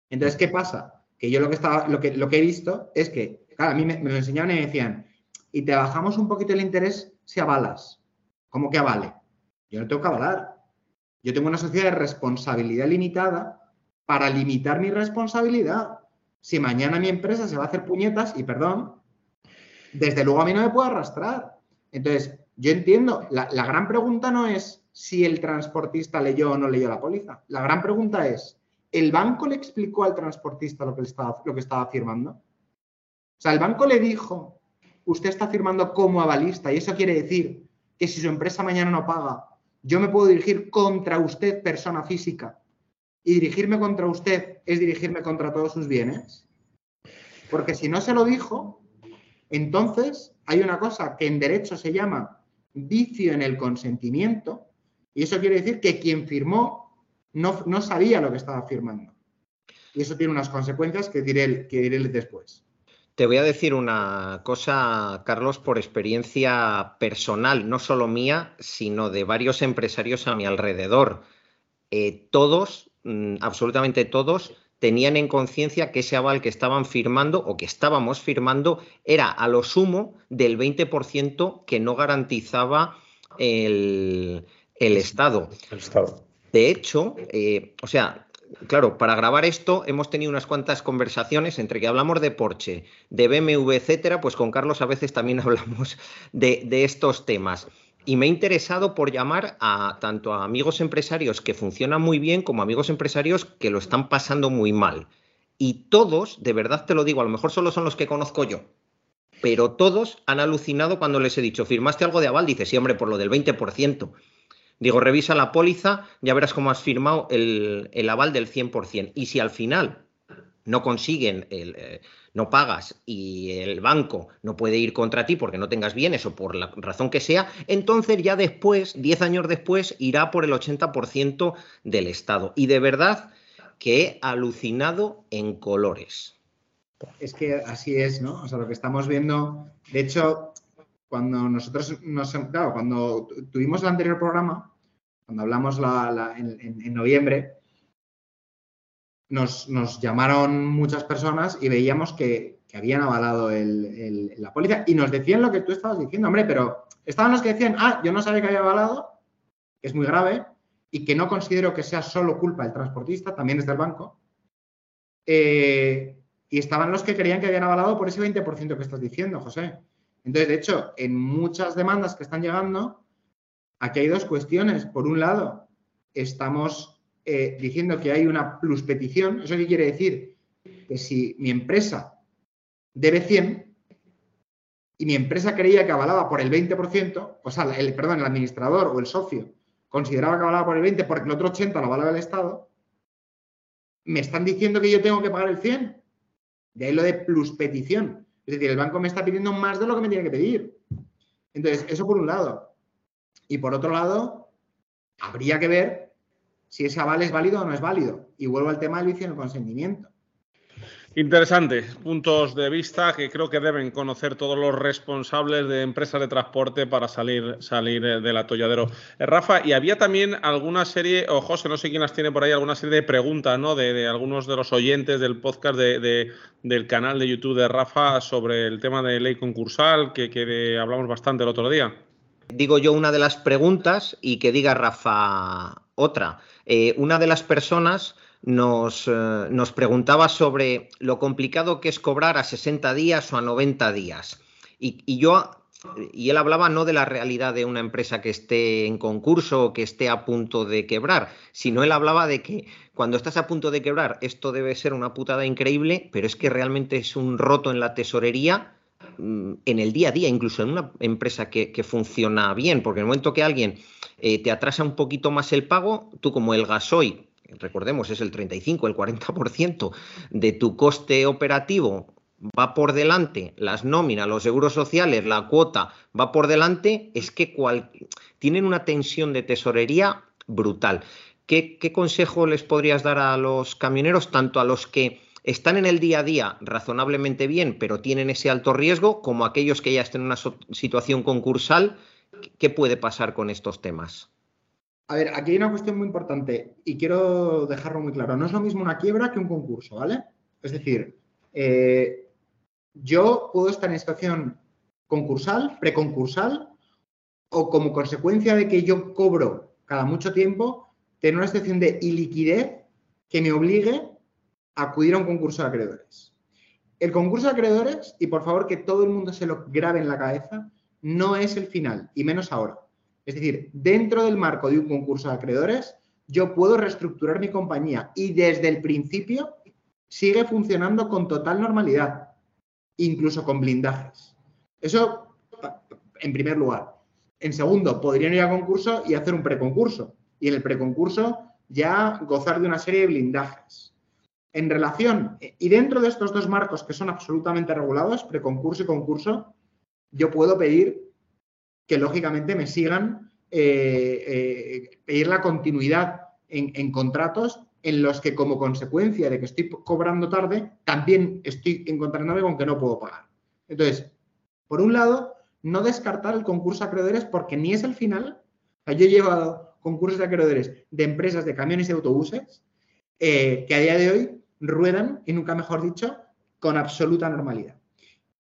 Entonces, ¿qué pasa? Que yo lo que, estaba, lo que, lo que he visto es que, claro, a mí me, me lo enseñaban y me decían, y te bajamos un poquito el interés si avalas. ¿Cómo que avale? Yo no tengo que avalar. Yo tengo una sociedad de responsabilidad limitada para limitar mi responsabilidad. Si mañana mi empresa se va a hacer puñetas, y perdón, desde luego a mí no me puedo arrastrar. Entonces, yo entiendo, la, gran pregunta no es si el transportista leyó o no leyó la póliza. La gran pregunta es, ¿el banco le explicó al transportista lo que, estaba, lo que estaba firmando? O sea, el banco le dijo, usted está firmando como avalista y eso quiere decir que si su empresa mañana no paga, yo me puedo dirigir contra usted, persona física, y dirigirme contra usted es dirigirme contra todos sus bienes. Porque si no se lo dijo, entonces hay una cosa que en derecho se llama vicio en el consentimiento, y eso quiere decir que quien firmó no, no sabía lo que estaba firmando. Y eso tiene unas consecuencias que diré, que diré después. Te voy a decir una cosa, Carlos, por experiencia personal, no solo mía, sino de varios empresarios a mi alrededor. Eh, todos, mm, absolutamente todos, tenían en conciencia que ese aval que estaban firmando o que estábamos firmando era a lo sumo del 20% que no garantizaba el, el Estado. El Estado. De hecho, eh, o sea, claro, para grabar esto hemos tenido unas cuantas conversaciones entre que hablamos de Porsche, de BMW, etcétera, pues con Carlos a veces también hablamos de, estos temas. Y me he interesado por llamar a tanto a amigos empresarios que funcionan muy bien como amigos empresarios que lo están pasando muy mal. Y todos, de verdad te lo digo, a lo mejor solo son los que conozco yo, pero todos han alucinado cuando les he dicho, ¿firmaste algo de aval? Dice, sí, hombre, por lo del 20%. Digo, revisa la póliza, ya verás cómo has firmado el, aval del 100%. Y si al final no consiguen, el, eh, no pagas y el banco no puede ir contra ti porque no tengas bienes o por la razón que sea, entonces ya después, 10 años después, irá por el 80% del Estado. Y de verdad que he alucinado en colores. Es que así es, ¿no? O sea, lo que estamos viendo, de hecho, cuando nosotros nos, claro, cuando tuvimos el anterior programa, cuando hablamos en, noviembre, nos, llamaron muchas personas y veíamos que, habían avalado la póliza y nos decían lo que tú estabas diciendo, hombre, pero estaban los que decían, ah, yo no sabía que había avalado, que es muy grave y que no considero que sea solo culpa del transportista, también es del banco. Eh, y estaban los que creían que habían avalado por ese 20% que estás diciendo, José. Entonces, de hecho, en muchas demandas que están llegando, aquí hay dos cuestiones. Por un lado, estamos eh, diciendo que hay una pluspetición. ¿Eso qué quiere decir? Que si mi empresa debe 100 y mi empresa creía que avalaba por el 20%, o sea, el, perdón, el administrador o el socio consideraba que avalaba por el 20 porque el otro 80 lo avalaba el Estado, me están diciendo que yo tengo que pagar el 100. De ahí lo de pluspetición. Es decir, el banco me está pidiendo más de lo que me tiene que pedir. Entonces, eso por un lado. Y por otro lado, habría que ver si ese aval es válido o no es válido. Y vuelvo al tema del vicio en el consentimiento. Interesante, puntos de vista que creo que deben conocer todos los responsables de empresas de transporte para salir, salir eh, del atolladero. Eh, Rafa, y había también alguna serie, o José, no sé quién las tiene por ahí, alguna serie de preguntas ¿no? de, algunos de los oyentes del podcast de, del canal de YouTube de Rafa sobre el tema de ley concursal, que, hablamos bastante el otro día. Digo yo una de las preguntas y que diga Rafa otra. Eh, una de las personas nos, eh, nos, preguntaba sobre lo complicado que es cobrar a 60 días o a 90 días. Y, yo, y él hablaba no de la realidad de una empresa que esté en concurso o que esté a punto de quebrar, sino él hablaba de que cuando estás a punto de quebrar, esto debe ser una putada increíble, pero es que realmente es un roto en la tesorería mm, en el día a día, incluso en una empresa que, funciona bien, porque en el momento que alguien eh, te atrasa un poquito más el pago, tú como el gasoil recordemos, es el 35, el 40% de tu coste operativo va por delante, las nóminas, los seguros sociales, la cuota va por delante, es que tienen una tensión de tesorería brutal. ¿Qué, consejo les podrías dar a los camioneros, tanto a los que están en el día a día razonablemente bien, pero tienen ese alto riesgo, como aquellos que ya estén en una situación concursal? ¿Qué puede pasar con estos temas? A ver, aquí hay una cuestión muy importante y quiero dejarlo muy claro. No es lo mismo una quiebra que un concurso, ¿vale? Es decir, eh, yo puedo estar en situación concursal, preconcursal, o como consecuencia de que yo cobro cada mucho tiempo, tener una situación de iliquidez que me obligue a acudir a un concurso de acreedores. El concurso de acreedores, y por favor que todo el mundo se lo grabe en la cabeza, no es el final, y menos ahora. Es decir, dentro del marco de un concurso de acreedores, yo puedo reestructurar mi compañía y desde el principio sigue funcionando con total normalidad, incluso con blindajes. Eso, en primer lugar. En segundo, podrían ir a concurso y hacer un preconcurso. Y en el preconcurso ya gozar de una serie de blindajes. En relación, y dentro de estos dos marcos que son absolutamente regulados, preconcurso y concurso, yo puedo pedir que lógicamente me sigan eh, eh, pedir la continuidad en, contratos en los que como consecuencia de que estoy cobrando tarde, también estoy encontrándome con que no puedo pagar. Entonces, por un lado, no descartar el concurso de acreedores porque ni es el final. yo he llevado concursos de acreedores de empresas de camiones y autobuses eh, que a día de hoy ruedan, y nunca mejor dicho, con absoluta normalidad.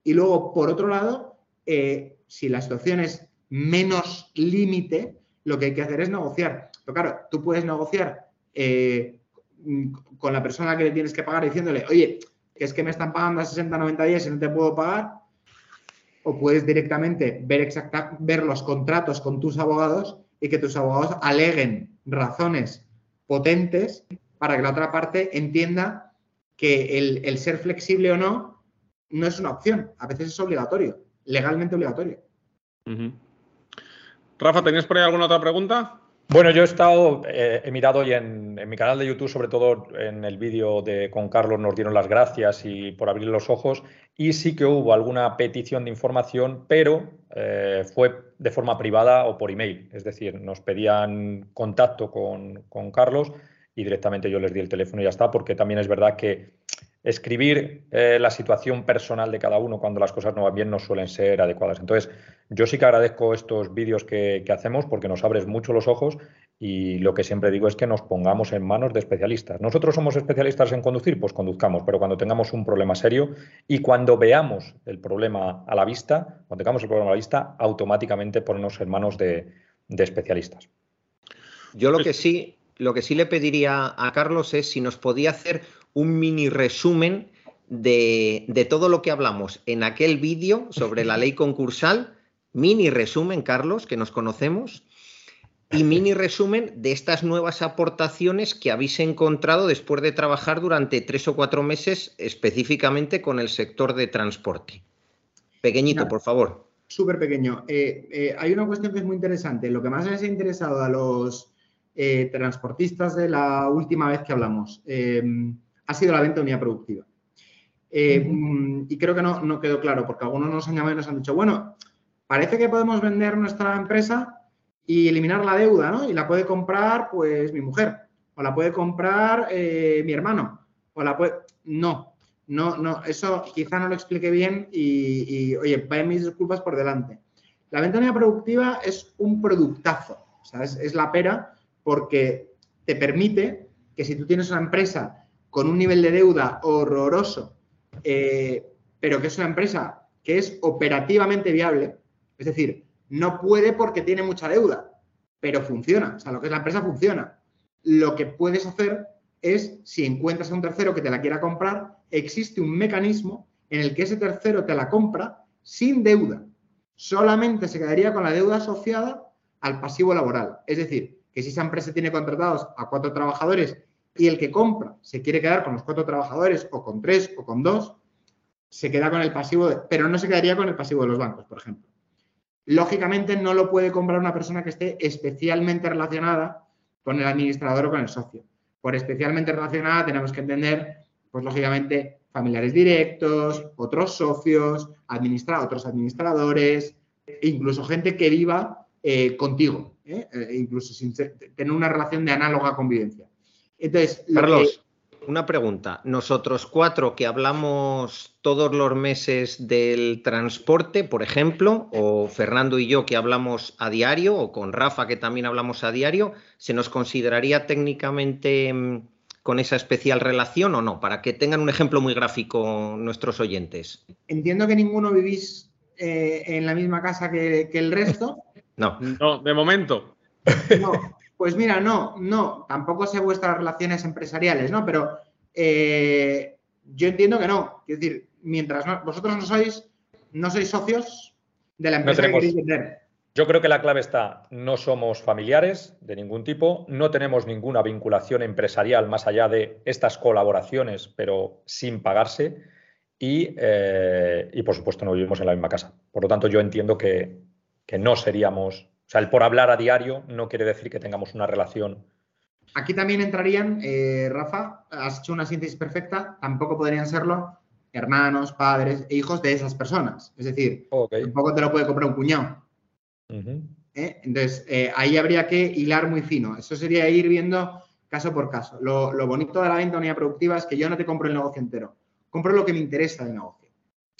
Y luego, por otro lado, si la situación es menos límite, lo que hay que hacer es negociar. Pero claro, tú puedes negociar eh, con la persona que le tienes que pagar diciéndole, oye, es que me están pagando a 60, 90 días y no te puedo pagar. O puedes directamente ver, exacta, ver los contratos con tus abogados y que tus abogados aleguen razones potentes para que la otra parte entienda que el, ser flexible o no no es una opción, a veces es obligatorio, legalmente obligatorio. Rafa, ¿tenías por ahí alguna otra pregunta? Bueno, yo he estado, eh, he mirado y en, mi canal de YouTube, sobre todo en el vídeo de con Carlos, nos dieron las gracias y por abrir los ojos. Y sí que hubo alguna petición de información, pero eh, fue de forma privada o por email. Es decir, nos pedían contacto con, con Carlos y directamente yo les di el teléfono y ya está, porque también es verdad que escribir eh, la situación personal de cada uno cuando las cosas no van bien no suelen ser adecuadas. Entonces, yo sí que agradezco estos vídeos que, hacemos porque nos abres mucho los ojos y lo que siempre digo es que nos pongamos en manos de especialistas. Nosotros somos especialistas en conducir, pues conduzcamos, pero cuando tengamos un problema serio y cuando veamos el problema a la vista, cuando tengamos el problema a la vista, automáticamente ponernos en manos de, de especialistas. Yo lo que sí lo que sí le pediría a Carlos es si nos podía hacer un mini resumen de, todo lo que hablamos en aquel vídeo sobre la ley concursal. Mini resumen, Carlos, que nos conocemos. Y mini resumen de estas nuevas aportaciones que habéis encontrado después de trabajar durante tres o cuatro meses específicamente con el sector de transporte. Pequeñito, por favor. Súper pequeño. Eh, eh, hay una cuestión que es muy interesante. Lo que más les ha interesado a los, eh, transportistas de la última vez que hablamos ha sido la venta de unidad productiva. Eh, mm, y creo que no, quedó claro, porque algunos nos han llamado y nos han dicho, bueno, parece que podemos vender nuestra empresa y eliminar la deuda, ¿no? Y la puede comprar, pues, mi mujer, o la puede comprar eh, mi hermano, o la puede... No, no, no, eso quizá no lo expliqué bien y, y oye, vayan mis disculpas por delante. La venta de unidad productiva es un productazo, o sea, es la pera porque te permite que si tú tienes una empresa con un nivel de deuda horroroso, eh, pero que es una empresa que es operativamente viable, es decir, no puede porque tiene mucha deuda, pero funciona, o sea, lo que es la empresa funciona. Lo que puedes hacer es, si encuentras a un tercero que te la quiera comprar, existe un mecanismo en el que ese tercero te la compra sin deuda. Solamente se quedaría con la deuda asociada al pasivo laboral. Es decir, que si esa empresa tiene contratados a cuatro trabajadores y el que compra se quiere quedar con los cuatro trabajadores o con tres o con dos, se queda con el pasivo, pero no se quedaría con el pasivo de los bancos, por ejemplo. Lógicamente no lo puede comprar una persona que esté especialmente relacionada con el administrador o con el socio. Por especialmente relacionada tenemos que entender, pues lógicamente, familiares directos, otros socios, administra otros administradores, incluso gente que viva eh, contigo, ¿eh? Eh, incluso sin tener una relación de análoga convivencia. Entonces, Carlos, una pregunta. Nosotros cuatro que hablamos todos los meses del transporte, por ejemplo, o Fernando y yo que hablamos a diario, o con Rafa que también hablamos a diario, ¿se nos consideraría técnicamente mm, con esa especial relación o no? Para que tengan un ejemplo muy gráfico nuestros oyentes. Entiendo que ninguno vivís eh, en la misma casa que el resto. No. No, de momento. No, pues mira, no, no, tampoco sé vuestras relaciones empresariales, ¿no? Pero eh, yo entiendo que no. Es decir, mientras vosotros no sois, no sois socios de la empresa que queréis vender. Yo creo que la clave está, no somos familiares de ningún tipo, no tenemos ninguna vinculación empresarial más allá de estas colaboraciones, pero sin pagarse, y, eh, y por supuesto no vivimos en la misma casa. Por lo tanto, yo entiendo que, que no seríamos, o sea, el por hablar a diario no quiere decir que tengamos una relación. Aquí también entrarían, eh, Rafa, has hecho una síntesis perfecta, tampoco podrían serlo hermanos, padres e hijos de esas personas. Es decir, tampoco te lo puede comprar un cuñado. ¿Eh? Entonces, eh, ahí habría que hilar muy fino. Eso sería ir viendo caso por caso. Lo, bonito de la venta unidad productiva es que yo no te compro el negocio entero, compro lo que me interesa del negocio.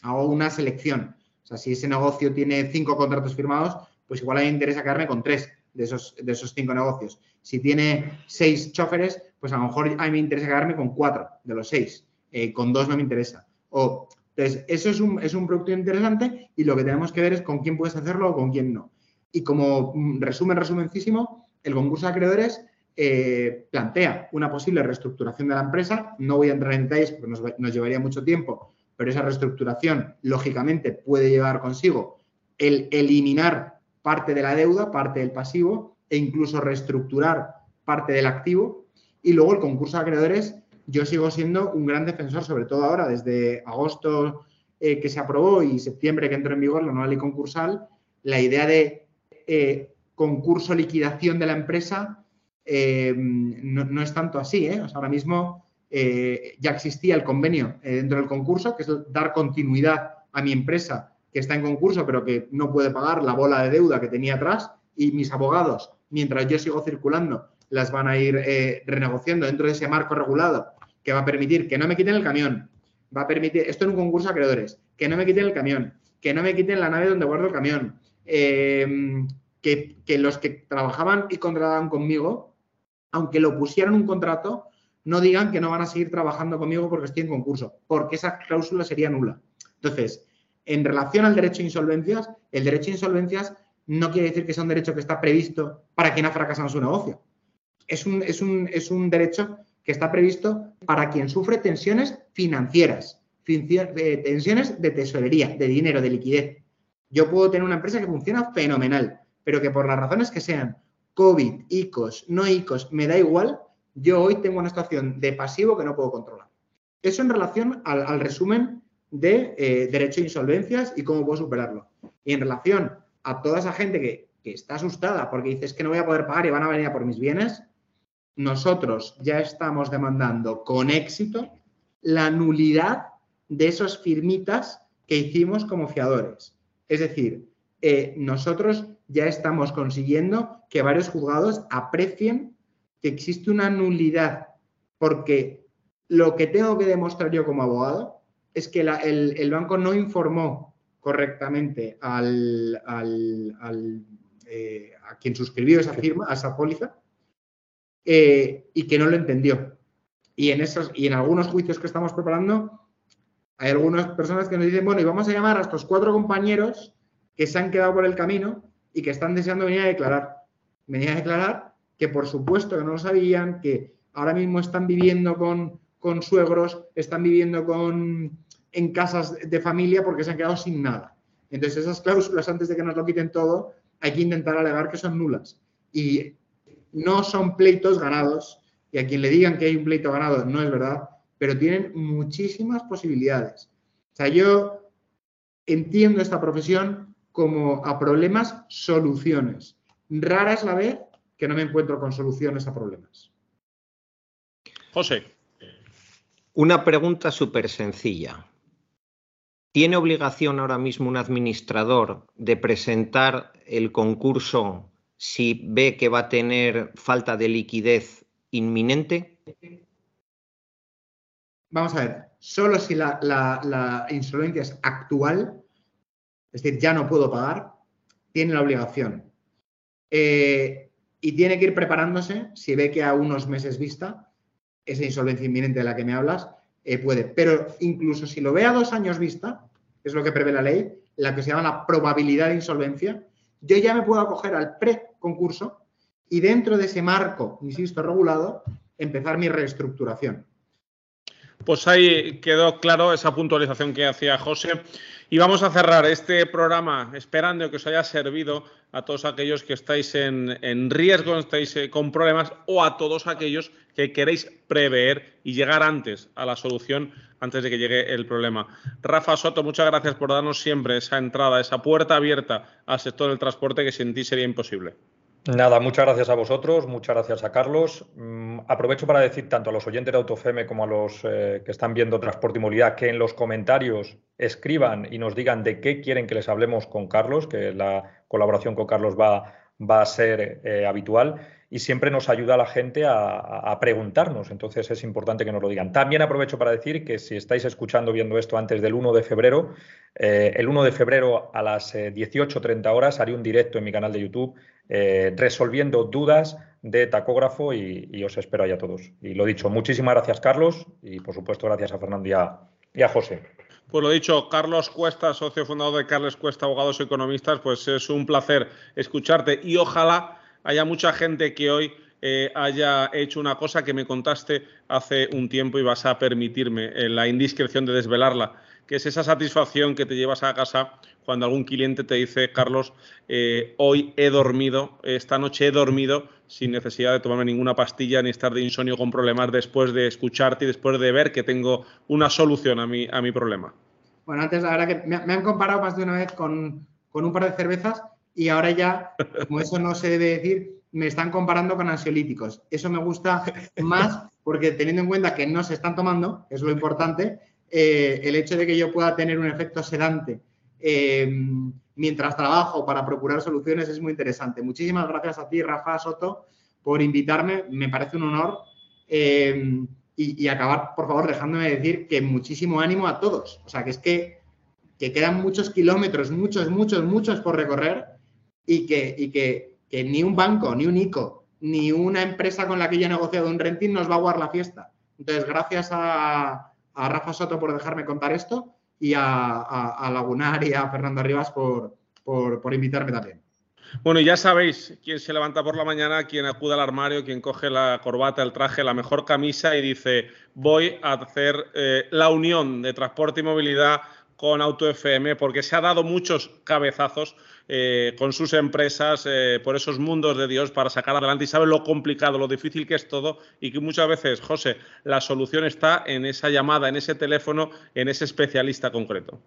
Hago una selección. O sea, si ese negocio tiene cinco contratos firmados, pues igual a mí me interesa quedarme con tres de esos, de esos cinco negocios. Si tiene seis choferes, pues a lo mejor a mí me interesa quedarme con cuatro de los seis. Eh, con dos no me interesa. O, entonces, eso es un, es un producto interesante y lo que tenemos que ver es con quién puedes hacerlo o con quién no. Y como mm, resumen, resumencísimo, el concurso de acreedores eh, plantea una posible reestructuración de la empresa. No voy a entrar en detalles porque nos, llevaría mucho tiempo, pero esa reestructuración, lógicamente, puede llevar consigo el eliminar parte de la deuda, parte del pasivo e incluso reestructurar parte del activo. Y luego el concurso de acreedores, yo sigo siendo un gran defensor, sobre todo ahora, desde agosto eh, que se aprobó y septiembre que entró en vigor la nueva ley concursal, la idea de eh, concurso liquidación de la empresa eh, no, es tanto así. ahora mismo ya existía el convenio dentro del concurso, que es dar continuidad a mi empresa que está en concurso, pero que no puede pagar la bola de deuda que tenía atrás, y mis abogados, mientras yo sigo circulando, las van a ir renegociando dentro de ese marco regulado que va a permitir que no me quiten el camión, va a permitir, esto en un concurso de acreedores, que no me quiten el camión, que no me quiten la nave donde guardo el camión, eh, que, los que trabajaban y contrataban conmigo, aunque lo pusieran un contrato, no digan que no van a seguir trabajando conmigo porque estoy en concurso, porque esa cláusula sería nula. Entonces, en relación al derecho a insolvencias, el derecho a insolvencias no quiere decir que sea un derecho que está previsto para quien ha fracasado en su negocio. Es un, es un, es un derecho que está previsto para quien sufre tensiones financieras, tensiones de tesorería, de dinero, de liquidez. Yo puedo tener una empresa que funciona fenomenal, pero que por las razones que sean, COVID, ICOs, no ICOs, me da igual, yo hoy tengo una situación de pasivo que no puedo controlar. Eso en relación al, resumen de eh, derecho a insolvencias y cómo puedo superarlo. Y en relación a toda esa gente que, que está asustada porque dice es que no voy a poder pagar y van a venir a por mis bienes, nosotros ya estamos demandando con éxito la nulidad de esos firmitas que hicimos como fiadores. Es decir, eh, nosotros ya estamos consiguiendo que varios juzgados aprecien que existe una nulidad, porque lo que tengo que demostrar yo como abogado es que el, banco no informó correctamente al, eh, a quien suscribió esa firma, a esa póliza, eh, y que no lo entendió. Y en, esos, y en algunos juicios que estamos preparando, hay algunas personas que nos dicen, bueno, y vamos a llamar a estos cuatro compañeros que se han quedado por el camino y que están deseando venir a declarar. Venir a declarar que por supuesto que no lo sabían, que ahora mismo están viviendo con, con suegros, están viviendo con, en casas de familia porque se han quedado sin nada. Entonces esas cláusulas, antes de que nos lo quiten todo, hay que intentar alegar que son nulas. Y no son pleitos ganados, y a quien le digan que hay un pleito ganado no es verdad, pero tienen muchísimas posibilidades. O sea, yo entiendo esta profesión como a problemas soluciones. Rara es la vez que no me encuentro con soluciones a problemas. José. Una pregunta súper sencilla. ¿Tiene obligación ahora mismo un administrador de presentar el concurso si ve que va a tener falta de liquidez inminente? Vamos a ver, solo si la, insolvencia es actual, es decir, ya no puedo pagar, tiene la obligación. Eh, y tiene que ir preparándose, si ve que a unos meses vista, esa insolvencia inminente de la que me hablas, eh, puede. Pero incluso si lo ve a dos años vista, es lo que prevé la ley, la que se llama la probabilidad de insolvencia, yo ya me puedo acoger al pre-concurso y dentro de ese marco, insisto, regulado, empezar mi reestructuración. Pues ahí quedó claro esa puntualización que hacía José. Y vamos a cerrar este programa esperando que os haya servido a todos aquellos que estáis en, riesgo, estáis eh, con problemas o a todos aquellos que queréis prever y llegar antes a la solución, antes de que llegue el problema. Rafa Soto, muchas gracias por darnos siempre esa entrada, esa puerta abierta al sector del transporte que sin ti sería imposible. Nada, muchas gracias a vosotros, muchas gracias a Carlos. Mm, aprovecho para decir tanto a los oyentes de AutoFeme como a los eh, que están viendo Transporte y Movilidad que en los comentarios escriban y nos digan de qué quieren que les hablemos con Carlos, que la colaboración con Carlos va, va a ser eh, habitual y siempre nos ayuda a la gente a, preguntarnos. Entonces es importante que nos lo digan. También aprovecho para decir que si estáis escuchando, viendo esto antes del 1 de febrero, eh, el 1 de febrero a las 18.30 horas haré un directo en mi canal de YouTube eh, resolviendo dudas de tacógrafo y, os espero ahí a todos. Y lo dicho, muchísimas gracias Carlos y por supuesto gracias a Fernando y a, José. Pues lo dicho, Carlos Cuesta, socio fundador de Carles Cuesta, abogados y economistas, pues es un placer escucharte y ojalá haya mucha gente que hoy eh, haya hecho una cosa que me contaste hace un tiempo y vas a permitirme eh, la indiscreción de desvelarla, que es esa satisfacción que te llevas a casa cuando algún cliente te dice, Carlos, eh, hoy he dormido, esta noche he dormido sin necesidad de tomarme ninguna pastilla ni estar de insomnio con problemas después de escucharte y después de ver que tengo una solución a mi, a mi problema. Bueno, antes la verdad que me, han comparado más de una vez con, un par de cervezas y ahora ya, como eso no se debe decir, me están comparando con ansiolíticos. Eso me gusta más porque teniendo en cuenta que no se están tomando, es lo importante, eh, el hecho de que yo pueda tener un efecto sedante eh, mientras trabajo para procurar soluciones es muy interesante. Muchísimas gracias a ti, Rafa Soto, por invitarme. Me parece un honor. Eh, y, acabar, por favor, dejándome decir que muchísimo ánimo a todos. O sea, que es que, quedan muchos kilómetros, muchos, muchos, muchos por recorrer y que, ni un banco, ni un ICO, ni una empresa con la que yo he negociado un renting nos va a guardar la fiesta. Entonces, gracias a, Rafa Soto por dejarme contar esto y a, Lagunar y a Fernando Rivas por, por invitarme también. Bueno, ya sabéis quién se levanta por la mañana, quién acude al armario, quién coge la corbata, el traje, la mejor camisa y dice, voy a hacer eh, la unión de transporte y movilidad con Auto FM, porque se ha dado muchos cabezazos eh, con sus empresas eh, por esos mundos de Dios para sacar adelante y sabe lo complicado, lo difícil que es todo y que muchas veces, José, la solución está en esa llamada, en ese teléfono, en ese especialista concreto.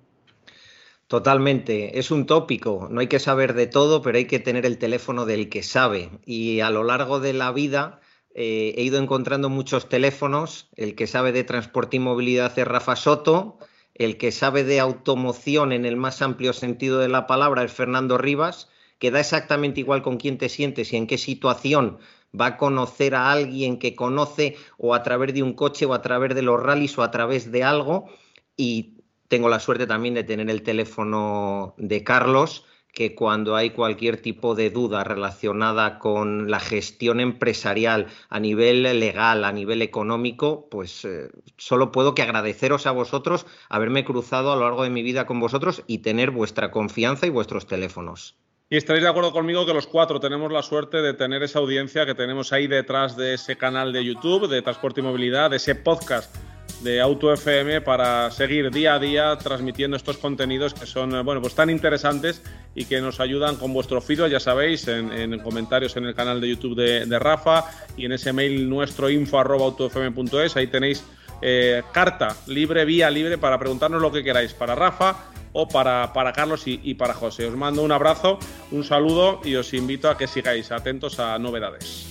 Totalmente, es un tópico, no hay que saber de todo, pero hay que tener el teléfono del que sabe. Y a lo largo de la vida eh, he ido encontrando muchos teléfonos, el que sabe de transporte y movilidad es Rafa Soto, el que sabe de automoción en el más amplio sentido de la palabra es Fernando Rivas, que da exactamente igual con quién te sientes y en qué situación va a conocer a alguien que conoce o a través de un coche o a través de los rallies o a través de algo. Y tengo la suerte también de tener el teléfono de Carlos, que cuando hay cualquier tipo de duda relacionada con la gestión empresarial a nivel legal, a nivel económico, pues eh, solo puedo que agradeceros a vosotros haberme cruzado a lo largo de mi vida con vosotros y tener vuestra confianza y vuestros teléfonos. Y estaréis de acuerdo conmigo que los cuatro tenemos la suerte de tener esa audiencia que tenemos ahí detrás de ese canal de YouTube, de Transporte y Movilidad, de ese podcast de Auto FM para seguir día a día transmitiendo estos contenidos que son eh, bueno pues tan interesantes y que nos ayudan con vuestro feedback, ya sabéis, en, comentarios en el canal de YouTube de, Rafa y en ese mail nuestro info ahí tenéis eh, carta libre, vía libre para preguntarnos lo que queráis para Rafa o para, para Carlos y para José. Os mando un abrazo, un saludo y os invito a que sigáis atentos a novedades.